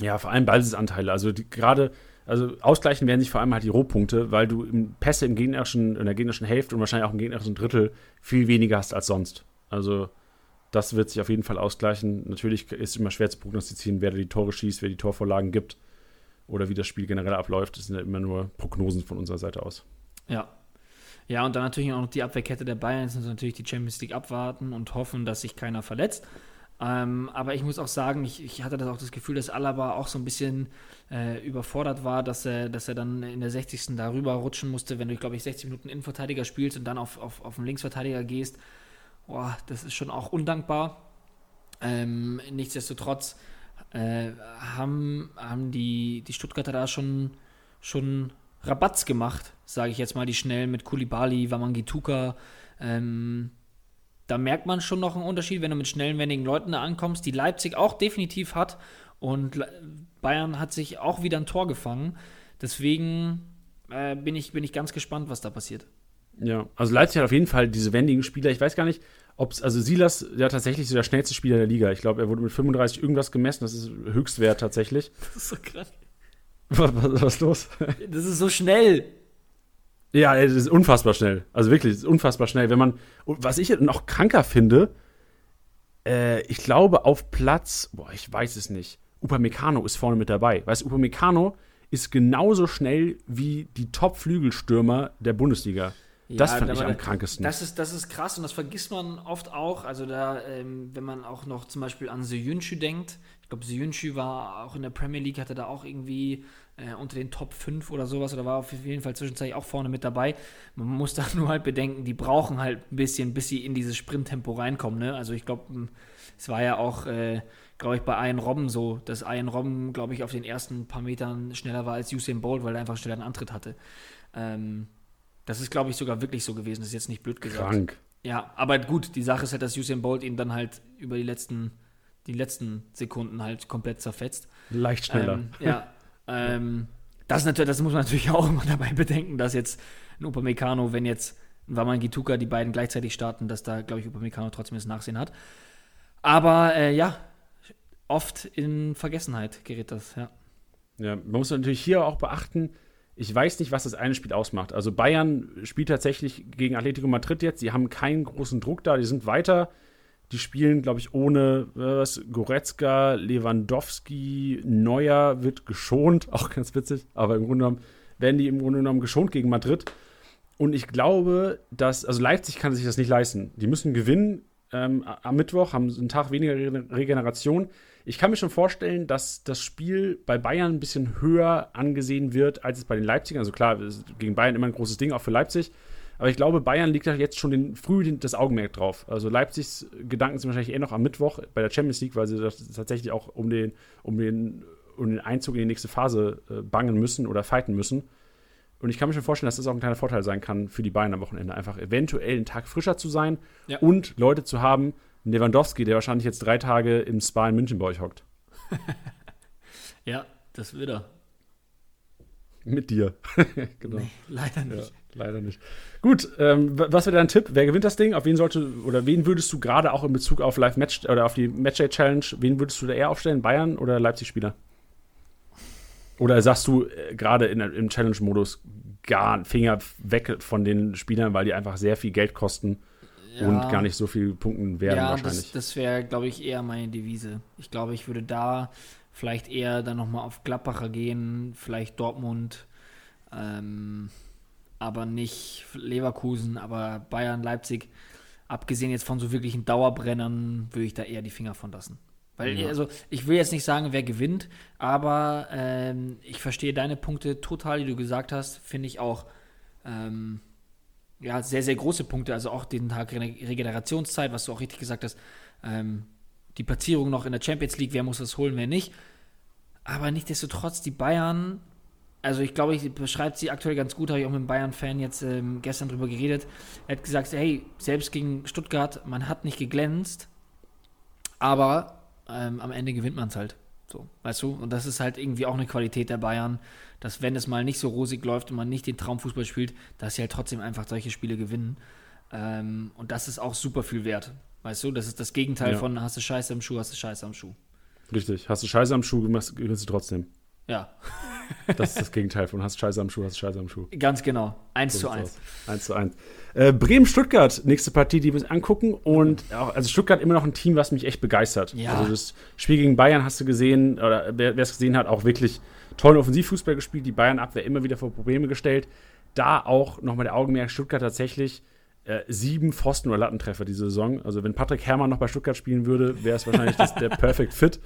Ja, vor allem Ballsitzanteile. Also gerade, also ausgleichen werden sich vor allem halt die Rohpunkte, weil du Pässe im gegnerischen, in der gegnerischen Hälfte und wahrscheinlich auch im gegnerischen Drittel viel weniger hast als sonst. Also das wird sich auf jeden Fall ausgleichen. Natürlich ist es immer schwer zu prognostizieren, wer die Tore schießt, wer die Torvorlagen gibt oder wie das Spiel generell abläuft. Das sind ja immer nur Prognosen von unserer Seite aus. Ja. Ja, und dann natürlich auch noch die Abwehrkette der Bayern. Jetzt müssen natürlich die Champions League abwarten und hoffen, dass sich keiner verletzt. Ähm, aber ich muss auch sagen, ich, ich, hatte das auch das Gefühl, dass Alaba auch so ein bisschen äh, überfordert war, dass er, dass er dann in der 60. darüber rutschen musste, wenn du, glaube ich, 60 Minuten Innenverteidiger spielst und dann auf, auf, auf den Linksverteidiger gehst. Boah, das ist schon auch undankbar. Ähm, nichtsdestotrotz äh, haben, haben die, die Stuttgarter da schon, schon Rabatz gemacht, sage ich jetzt mal, die schnell mit Kulibali, Wamangituka. Ähm, da merkt man schon noch einen Unterschied, wenn du mit schnellen, wendigen Leuten da ankommst, die Leipzig auch definitiv hat. Und Bayern hat sich auch wieder ein Tor gefangen. Deswegen äh, bin, ich, bin ich ganz gespannt, was da passiert. Ja, also Leipzig hat auf jeden Fall diese wendigen Spieler. Ich weiß gar nicht, ob es, also Silas, ja tatsächlich so der schnellste Spieler der Liga. Ich glaube, er wurde mit 35 irgendwas gemessen. Das ist Höchstwert tatsächlich. Das ist so krass. [laughs] Was, was, was ist los? Das ist so schnell. Ja, es ist unfassbar schnell. Also wirklich, es ist unfassbar schnell. Wenn man, was ich noch kranker finde, äh, ich glaube auf Platz, boah, ich weiß es nicht. Upamecano ist vorne mit dabei. Weißt du, Upamecano ist genauso schnell wie die Top-Flügelstürmer der Bundesliga. Ja, das fand ich am krankesten. Das ist, das ist krass und das vergisst man oft auch. Also da, ähm, wenn man auch noch zum Beispiel an Seyuncu denkt. Ich glaube, Seyuncu war auch in der Premier League, hatte da auch irgendwie äh, unter den Top 5 oder sowas oder war auf jeden Fall zwischenzeitlich auch vorne mit dabei. Man muss da [laughs] nur halt bedenken, die brauchen halt ein bisschen, bis sie in dieses Sprinttempo reinkommen. Ne? Also ich glaube, es war ja auch, äh, glaube ich, bei Ian Robben so, dass Ian Robben, glaube ich, auf den ersten paar Metern schneller war als Usain Bolt, weil er einfach schneller einen Antritt hatte. Ähm, das ist, glaube ich, sogar wirklich so gewesen. Das ist jetzt nicht blöd gesagt. Krank. Ja, aber gut, die Sache ist halt, dass Usain Bolt ihn dann halt über die letzten, die letzten Sekunden halt komplett zerfetzt. Leicht schneller. Ähm, ja. ähm, das, natürlich, das muss man natürlich [laughs] auch immer dabei bedenken, dass jetzt ein Upamecano, wenn jetzt ein Waman Gituka die beiden gleichzeitig starten, dass da, glaube ich, Upamecano trotzdem das Nachsehen hat. Aber äh, ja, oft in Vergessenheit gerät das, ja. Ja, man muss natürlich hier auch beachten, ich weiß nicht, was das eine Spiel ausmacht. Also Bayern spielt tatsächlich gegen Atletico Madrid jetzt. Sie haben keinen großen Druck da. Die sind weiter. Die spielen, glaube ich, ohne was, Goretzka, Lewandowski, Neuer wird geschont. [laughs] Auch ganz witzig. Aber im Grunde genommen werden die im Grunde genommen geschont gegen Madrid. Und ich glaube, dass, also Leipzig kann sich das nicht leisten. Die müssen gewinnen ähm, am Mittwoch, haben einen Tag weniger Regeneration. Ich kann mir schon vorstellen, dass das Spiel bei Bayern ein bisschen höher angesehen wird, als es bei den Leipzigern. Also klar, gegen Bayern immer ein großes Ding, auch für Leipzig. Aber ich glaube, Bayern liegt da jetzt schon den, früh das Augenmerk drauf. Also Leipzigs Gedanken sind wahrscheinlich eher noch am Mittwoch bei der Champions League, weil sie tatsächlich auch um den, um den, um den Einzug in die nächste Phase äh, bangen müssen oder fighten müssen. Und ich kann mir schon vorstellen, dass das auch ein kleiner Vorteil sein kann für die Bayern am Wochenende, einfach eventuell einen Tag frischer zu sein ja. und Leute zu haben, Lewandowski, der wahrscheinlich jetzt drei Tage im Spa in München bei euch hockt. [laughs] ja, das wird er. Mit dir. [laughs] genau. Nee, leider nicht. Ja, leider nicht. Gut, ähm, was wäre dein Tipp? Wer gewinnt das Ding? Auf wen sollte oder wen würdest du gerade auch in Bezug auf Live Match oder auf die Matchday Challenge, wen würdest du da eher aufstellen? Bayern oder Leipzig-Spieler? Oder sagst du äh, gerade im Challenge-Modus gar Finger weg von den Spielern, weil die einfach sehr viel Geld kosten? Ja. und gar nicht so viel Punkten werden ja, wahrscheinlich. Das, das wäre, glaube ich, eher meine Devise. Ich glaube, ich würde da vielleicht eher dann nochmal auf Gladbacher gehen, vielleicht Dortmund. Ähm, aber nicht Leverkusen, aber Bayern, Leipzig, abgesehen jetzt von so wirklichen Dauerbrennern, würde ich da eher die Finger von lassen. Weil, ja. also, ich will jetzt nicht sagen, wer gewinnt, aber ähm, ich verstehe deine Punkte total, die du gesagt hast. Finde ich auch ähm, ja, sehr, sehr große Punkte. Also auch den Tag Regenerationszeit, was du auch richtig gesagt hast. Ähm, die Platzierung noch in der Champions League, wer muss das holen, wer nicht. Aber nichtsdestotrotz, die Bayern, also ich glaube, ich beschreibt sie aktuell ganz gut, habe ich auch mit einem Bayern-Fan jetzt ähm, gestern drüber geredet. Er hat gesagt, hey, selbst gegen Stuttgart, man hat nicht geglänzt, aber ähm, am Ende gewinnt man es halt. So, weißt du? Und das ist halt irgendwie auch eine Qualität der Bayern, dass wenn es mal nicht so rosig läuft und man nicht den Traumfußball spielt, dass sie halt trotzdem einfach solche Spiele gewinnen. Ähm, und das ist auch super viel wert. Weißt du, das ist das Gegenteil ja. von hast du Scheiße am Schuh, hast du Scheiße am Schuh. Richtig, hast du Scheiße am Schuh, gewinnst du trotzdem. Ja. [laughs] das ist das Gegenteil von hast Scheiße am Schuh, hast Scheiße am Schuh. Ganz genau. Eins so zu eins. Eins zu eins. Äh, Bremen-Stuttgart, nächste Partie, die wir uns angucken. Und auch, also Stuttgart immer noch ein Team, was mich echt begeistert. Ja. Also das Spiel gegen Bayern hast du gesehen, oder wer es gesehen hat, auch wirklich tollen Offensivfußball gespielt, die Bayern-Abwehr immer wieder vor Probleme gestellt. Da auch nochmal der Augenmerk, Stuttgart tatsächlich äh, sieben Pfosten- oder Lattentreffer diese Saison. Also wenn Patrick Herrmann noch bei Stuttgart spielen würde, wäre es wahrscheinlich das, der Perfect Fit.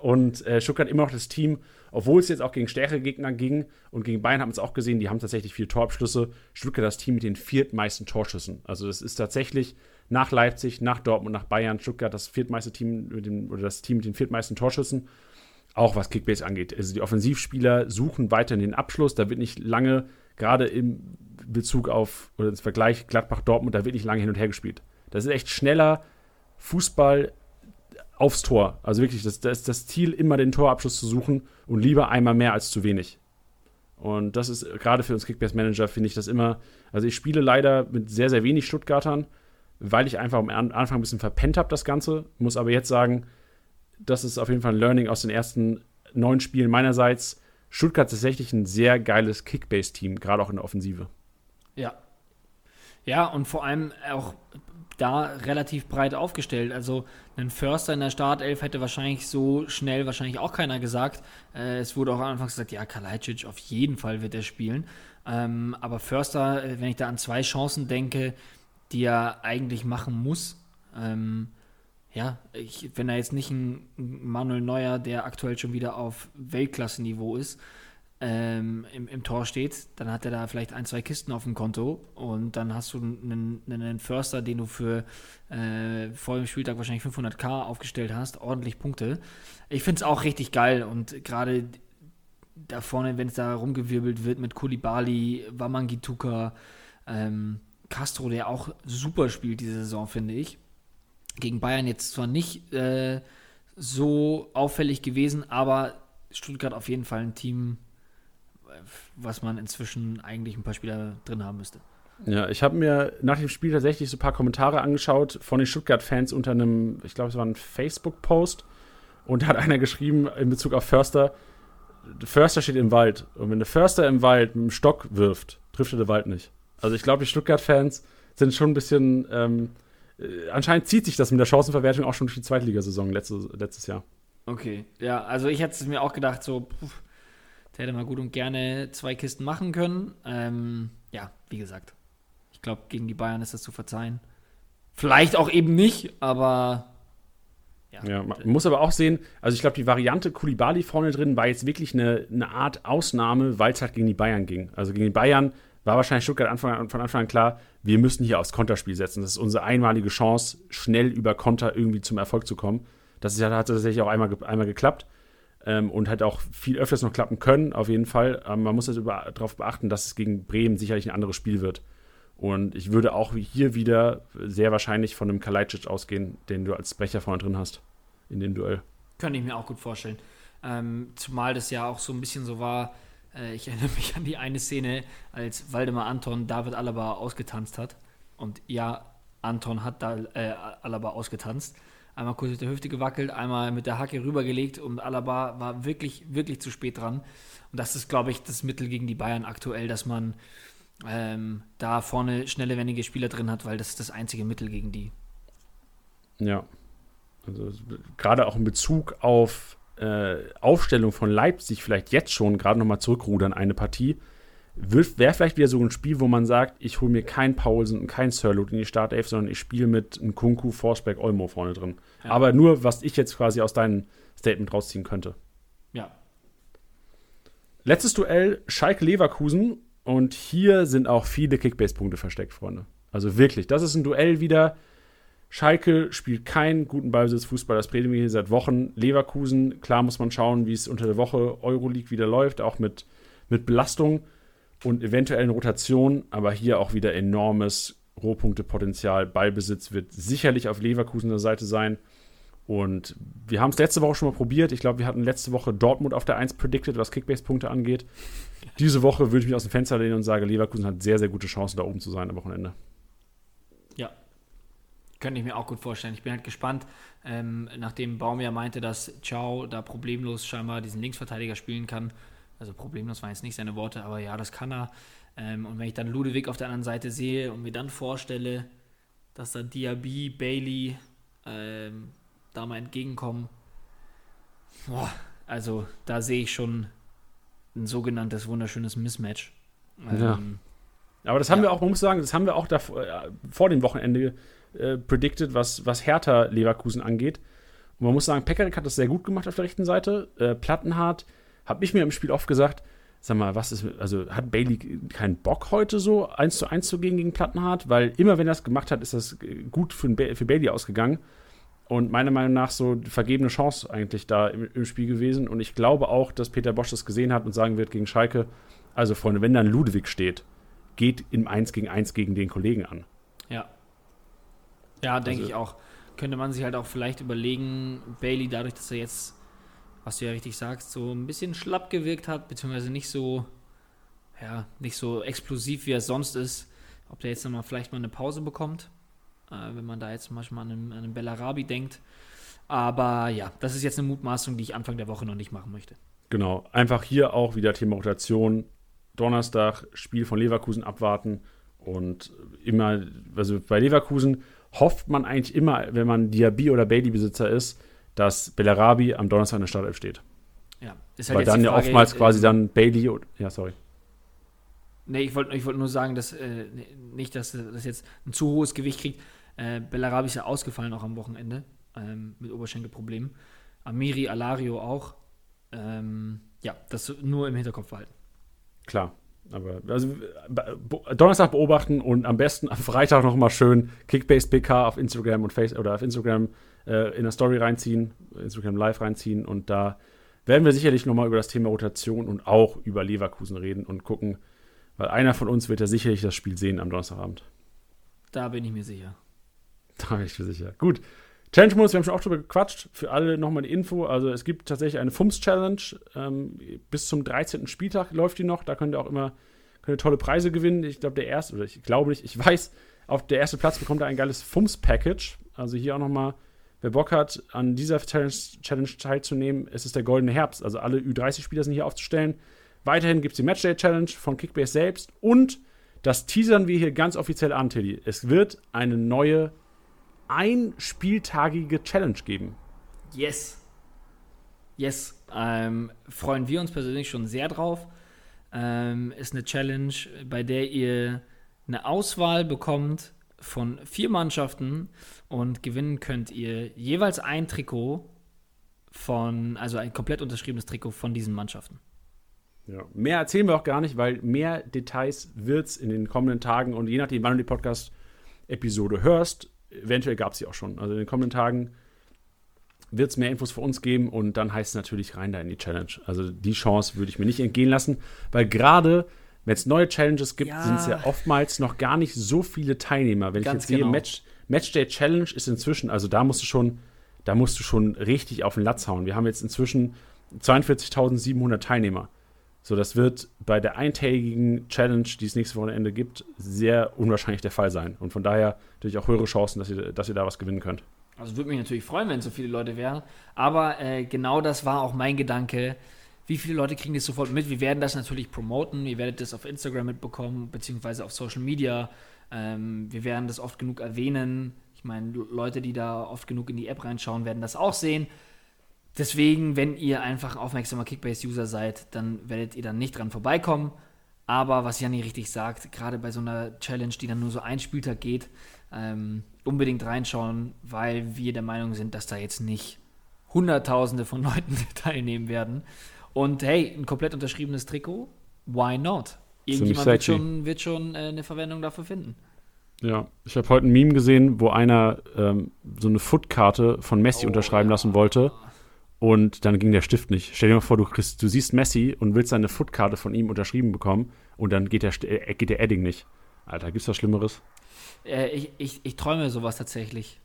Und äh, Stuttgart immer noch das Team, obwohl es jetzt auch gegen stärkere Gegner ging und gegen Bayern haben wir es auch gesehen, die haben tatsächlich viele Torabschlüsse. Stuttgart das Team mit den viertmeisten Torschüssen. Also das ist tatsächlich nach Leipzig, nach Dortmund, nach Bayern, Stuttgart das viertmeiste Team mit dem, oder das Team mit den viertmeisten Torschüssen. Auch was Kickbase angeht. Also die Offensivspieler suchen weiterhin den Abschluss. Da wird nicht lange, gerade im Bezug auf, oder ins Vergleich Gladbach-Dortmund, da wird nicht lange hin und her gespielt. Das ist echt schneller Fußball aufs Tor. Also wirklich, das, das ist das Ziel, immer den Torabschluss zu suchen und lieber einmal mehr als zu wenig. Und das ist gerade für uns Kickbase-Manager, finde ich das immer. Also ich spiele leider mit sehr, sehr wenig Stuttgartern, weil ich einfach am Anfang ein bisschen verpennt habe, das Ganze. Muss aber jetzt sagen, das ist auf jeden Fall ein Learning aus den ersten neun Spielen meinerseits. Stuttgart ist tatsächlich ein sehr geiles Kickbase-Team, gerade auch in der Offensive. Ja. Ja, und vor allem auch da relativ breit aufgestellt. Also ein Förster in der Startelf hätte wahrscheinlich so schnell wahrscheinlich auch keiner gesagt. Äh, es wurde auch am Anfang gesagt, ja, Kalajdzic auf jeden Fall wird er spielen. Ähm, aber Förster, äh, wenn ich da an zwei Chancen denke, die er eigentlich machen muss, ähm, ja, ich, wenn er jetzt nicht ein Manuel Neuer, der aktuell schon wieder auf Weltklasse-Niveau ist, ähm, im, im, Tor steht, dann hat er da vielleicht ein, zwei Kisten auf dem Konto und dann hast du einen, einen Förster, den du für äh, vor dem Spieltag wahrscheinlich 500k aufgestellt hast, ordentlich Punkte. Ich finde es auch richtig geil und gerade da vorne, wenn es da rumgewirbelt wird mit Kulibali, Wamangituka, ähm, Castro, der auch super spielt diese Saison, finde ich. Gegen Bayern jetzt zwar nicht äh, so auffällig gewesen, aber Stuttgart auf jeden Fall ein Team, was man inzwischen eigentlich ein paar Spieler drin haben müsste. Ja, ich habe mir nach dem Spiel tatsächlich so ein paar Kommentare angeschaut von den Stuttgart-Fans unter einem, ich glaube, es war ein Facebook-Post. Und da hat einer geschrieben in Bezug auf Förster, Förster steht im Wald. Und wenn der Förster im Wald mit dem Stock wirft, trifft er den Wald nicht. Also ich glaube, die Stuttgart-Fans sind schon ein bisschen, ähm, äh, anscheinend zieht sich das mit der Chancenverwertung auch schon durch die Zweitligasaison letzte, letztes Jahr. Okay, ja, also ich hätte es mir auch gedacht, so, pff, der hätte mal gut und gerne zwei Kisten machen können. Ähm, ja, wie gesagt. Ich glaube, gegen die Bayern ist das zu verzeihen. Vielleicht auch eben nicht, aber. Ja, ja man muss aber auch sehen, also ich glaube, die Variante Kulibali vorne drin war jetzt wirklich eine, eine Art Ausnahme, weil es halt gegen die Bayern ging. Also gegen die Bayern war wahrscheinlich Stuttgart Anfang, von Anfang an klar, wir müssen hier aufs Konterspiel setzen. Das ist unsere einmalige Chance, schnell über Konter irgendwie zum Erfolg zu kommen. Das ist, hat tatsächlich auch einmal, einmal geklappt ähm, und hat auch viel öfters noch klappen können, auf jeden Fall. Aber man muss jetzt darauf beachten, dass es gegen Bremen sicherlich ein anderes Spiel wird. Und ich würde auch hier wieder sehr wahrscheinlich von einem Kalajdzic ausgehen, den du als Brecher vorne drin hast in dem Duell. Könnte ich mir auch gut vorstellen. Ähm, zumal das ja auch so ein bisschen so war, äh, ich [laughs] erinnere mich an die eine Szene, als Waldemar Anton David Alaba ausgetanzt hat. Und ja, Anton hat da äh, Alaba ausgetanzt einmal kurz mit der Hüfte gewackelt, einmal mit der Hacke rübergelegt und Alaba war wirklich, wirklich zu spät dran. Und das ist, glaube ich, das Mittel gegen die Bayern aktuell, dass man ähm, da vorne schnelle, wendige Spieler drin hat, weil das ist das einzige Mittel gegen die. Ja. Also gerade auch in Bezug auf äh, Aufstellung von Leipzig vielleicht jetzt schon gerade nochmal zurückrudern eine Partie. wäre vielleicht wieder so ein Spiel, wo man sagt, ich hole mir keinen Paulsen und keinen Sirloot in die Startelf, sondern ich spiele mit einem Kunku, Forsberg, Olmo vorne drin. Ja. Aber nur, was ich jetzt quasi aus deinem Statement rausziehen könnte. Ja. Letztes Duell, Schalke-Leverkusen. Und hier sind auch viele Kickbase-Punkte versteckt, Freunde. Also wirklich, das ist ein Duell wieder. Schalke spielt keinen guten Ballbesitz-Fußball, das predigen wir hier seit Wochen. Leverkusen, klar muss man schauen, wie es unter der Woche Euroleague wieder läuft, auch mit, mit Belastung und eventuellen Rotation, aber hier auch wieder enormes Rohpunktepotenzial. Ballbesitz wird sicherlich auf Leverkusener Seite sein. Und wir haben es letzte Woche schon mal probiert. Ich glaube, wir hatten letzte Woche Dortmund auf der 1 predicted, was Kickbase-Punkte angeht. Diese Woche würde ich mich aus dem Fenster lehnen und sage, Leverkusen hat sehr, sehr gute Chancen, da oben zu sein am Wochenende. Könnte ich mir auch gut vorstellen. Ich bin halt gespannt, ähm, nachdem Baum ja meinte, dass Ciao da problemlos scheinbar diesen Linksverteidiger spielen kann. Also problemlos waren jetzt nicht seine Worte, aber ja, das kann er. Ähm, und wenn ich dann Ludewig auf der anderen Seite sehe und mir dann vorstelle, dass da Diaby, Bailey ähm, da mal entgegenkommen, boah, also da sehe ich schon ein sogenanntes wunderschönes Mismatch. ja. Ähm, aber das haben ja. wir auch, man muss sagen, das haben wir auch da, äh, vor dem Wochenende äh, predicted, was, was Hertha Leverkusen angeht. Und man muss sagen, Pekarik hat das sehr gut gemacht auf der rechten Seite. Äh, Plattenhardt habe ich mir im Spiel oft gesagt, sag mal, was ist, also hat Bailey keinen Bock heute so eins zu eins zu gehen gegen Plattenhardt? Weil immer wenn er das gemacht hat, ist das gut für, für Bailey ausgegangen. Und meiner Meinung nach so vergebene Chance eigentlich da im, im, Spiel gewesen. Und ich glaube auch, dass Peter Bosch das gesehen hat und sagen wird gegen Schalke, also Freunde, wenn dann Ludwig steht, geht im 1 gegen 1 gegen den Kollegen an. Ja. Denke also, ich auch. Könnte man sich halt auch vielleicht überlegen, Bailey, dadurch, dass er jetzt, was du ja richtig sagst, so ein bisschen schlapp gewirkt hat, beziehungsweise nicht so, ja, nicht so explosiv, wie er sonst ist, ob der jetzt nochmal vielleicht mal eine Pause bekommt äh, wenn man da jetzt zum Beispiel mal an einen, an einen Bellarabi denkt. Aber ja, das ist jetzt eine Mutmaßung, die ich Anfang der Woche noch nicht machen möchte. Genau, einfach hier auch wieder Thema Rotation. Donnerstag Spiel von Leverkusen abwarten und immer, also bei Leverkusen hofft man eigentlich immer, wenn man Diaby oder Bailey-Besitzer ist, dass Bellarabi am Donnerstag in der Startelf steht. Ja, ist halt Weil dann ja oftmals quasi äh, dann Bailey, ja, sorry. Nee, ich wollte ich wollt nur sagen, dass äh, nicht, dass das jetzt ein zu hohes Gewicht kriegt. Äh, Bellarabi ist ja ausgefallen auch am Wochenende ähm, mit Oberschenkelproblemen. Amiri, Alario auch. Ähm, ja, das nur im Hinterkopf behalten. Klar. Aber also Donnerstag beobachten und am besten am Freitag noch mal schön Kickbase PK auf Instagram und Face oder auf Instagram äh, in der Story reinziehen, Instagram Live reinziehen und da werden wir sicherlich noch mal über das Thema Rotation und auch über Leverkusen reden und gucken, weil einer von uns wird ja sicherlich das Spiel sehen am Donnerstagabend. Da bin ich mir sicher. Da bin ich mir sicher. Gut. Challenge-Modus, wir haben schon auch drüber gequatscht. Für alle nochmal die Info. Also es gibt tatsächlich eine FUMS-Challenge. Ähm, bis zum 13. Spieltag läuft die noch. Da könnt ihr auch immer könnt ihr tolle Preise gewinnen. Ich glaube, der erste, oder ich glaube nicht, ich weiß, auf der erste Platz bekommt er ein geiles FUMS-Package. Also hier auch nochmal, wer Bock hat, an dieser Challenge, Challenge teilzunehmen, es ist der goldene Herbst. Also alle Ü30-Spieler sind hier aufzustellen. Weiterhin gibt es die Matchday Challenge von Kickbase selbst und das teasern wir hier ganz offiziell an, Tilly. Es wird eine neue einspieltagige Challenge geben. Yes. Yes. Ähm, freuen wir uns persönlich schon sehr drauf. Ähm, ist eine Challenge, bei der ihr eine Auswahl bekommt von vier Mannschaften und gewinnen könnt ihr jeweils ein Trikot von, also ein komplett unterschriebenes Trikot von diesen Mannschaften. Ja. Mehr erzählen wir auch gar nicht, weil mehr Details wird es in den kommenden Tagen und je nachdem, wann du die Podcast-Episode hörst, eventuell gab es sie auch schon. Also in den kommenden Tagen wird es mehr Infos für uns geben und dann heißt es natürlich rein da in die Challenge. Also die Chance würde ich mir nicht entgehen lassen, weil gerade wenn es neue Challenges gibt, ja. sind es ja oftmals noch gar nicht so viele Teilnehmer. Wenn Ganz ich jetzt genau. sehe, Match, Matchday Challenge ist inzwischen, also da musst du schon, da musst du schon richtig auf den Latz hauen. Wir haben jetzt inzwischen 42.700 Teilnehmer. So, das wird bei der eintägigen Challenge, die es nächste Wochenende gibt, sehr unwahrscheinlich der Fall sein. Und von daher natürlich auch höhere Chancen, dass ihr, dass ihr da was gewinnen könnt. Also würde mich natürlich freuen, wenn so viele Leute wären. Aber äh, genau das war auch mein Gedanke. Wie viele Leute kriegen das sofort mit? Wir werden das natürlich promoten. Ihr werdet das auf Instagram mitbekommen, beziehungsweise auf Social Media. Ähm, wir werden das oft genug erwähnen. Ich meine, Leute, die da oft genug in die App reinschauen, werden das auch sehen. Deswegen, wenn ihr einfach aufmerksamer Kickbase-User seid, dann werdet ihr dann nicht dran vorbeikommen. Aber was Janni richtig sagt, gerade bei so einer Challenge, die dann nur so ein Spieltag geht, ähm, unbedingt reinschauen, weil wir der Meinung sind, dass da jetzt nicht Hunderttausende von Leuten [laughs] teilnehmen werden. Und hey, ein komplett unterschriebenes Trikot, why not? Irgendjemand wird schon, wird schon äh, eine Verwendung dafür finden. Ja, ich habe heute ein Meme gesehen, wo einer ähm, so eine Footkarte von Messi oh, unterschreiben ja. lassen wollte. Und dann ging der Stift nicht. Stell dir mal vor, du, kriegst, du siehst Messi und willst seine Footkarte von ihm unterschrieben bekommen und dann geht der, äh, geht der Edding nicht. Alter, gibt's was Schlimmeres? Äh, ich, ich, ich träume sowas tatsächlich.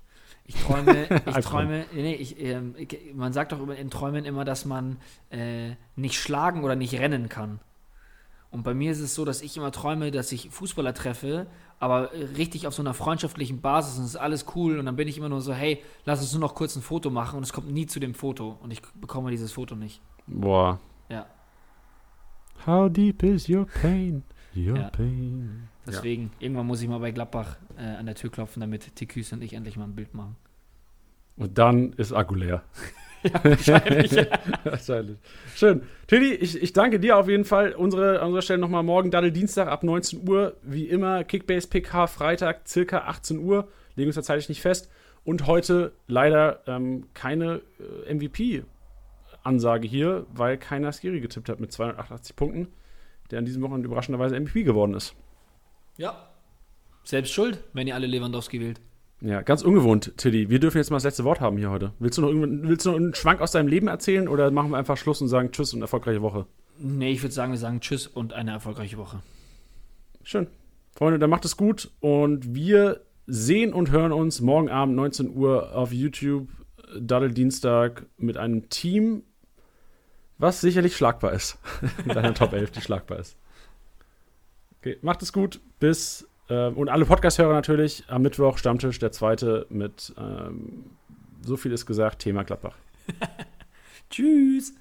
Ich träume, [laughs] ich träume, nee, ich, äh, man sagt doch in Träumen immer, dass man äh, nicht schlagen oder nicht rennen kann. Und bei mir ist es so, dass ich immer träume, dass ich Fußballer treffe, aber richtig auf so einer freundschaftlichen Basis und es ist alles cool und dann bin ich immer nur so, hey, lass uns nur noch kurz ein Foto machen und es kommt nie zu dem Foto und ich bekomme dieses Foto nicht. Boah. Ja. How deep is your pain? Your ja. pain. Deswegen, ja. irgendwann muss ich mal bei Gladbach äh, an der Tür klopfen, damit Tiküs und ich endlich mal ein Bild machen. Und dann ist Akku leer. [laughs] ja, wahrscheinlich. [laughs] wahrscheinlich. Schön. Tilly, ich, ich danke dir auf jeden Fall. Unsere, an unserer Stelle nochmal morgen, Daddel Dienstag ab 19 Uhr. Wie immer, Kickbase PK Freitag, circa 18 Uhr. Legen uns da zeitlich nicht fest. Und heute leider ähm, keine äh, MVP-Ansage hier, weil keiner Skiri getippt hat mit 288 Punkten, der an diesem Wochenende überraschenderweise MVP geworden ist. Ja. Selbst schuld, wenn ihr alle Lewandowski wählt. Ja, ganz ungewohnt, Tilly. Wir dürfen jetzt mal das letzte Wort haben hier heute. Willst du noch, willst du noch einen Schwank aus deinem Leben erzählen oder machen wir einfach Schluss und sagen Tschüss und erfolgreiche Woche? Nee, ich würde sagen, wir sagen Tschüss und eine erfolgreiche Woche. Schön. Freunde, dann macht es gut und wir sehen und hören uns morgen Abend 19 Uhr auf YouTube, Daddel Dienstag, mit einem Team, was sicherlich schlagbar ist. [laughs] mit einer Top 11, die schlagbar ist. Okay, macht es gut. Bis äh, und alle Podcast-Hörer natürlich. Am Mittwoch Stammtisch, der zweite mit ähm, so viel ist gesagt, Thema Gladbach. [laughs] Tschüss.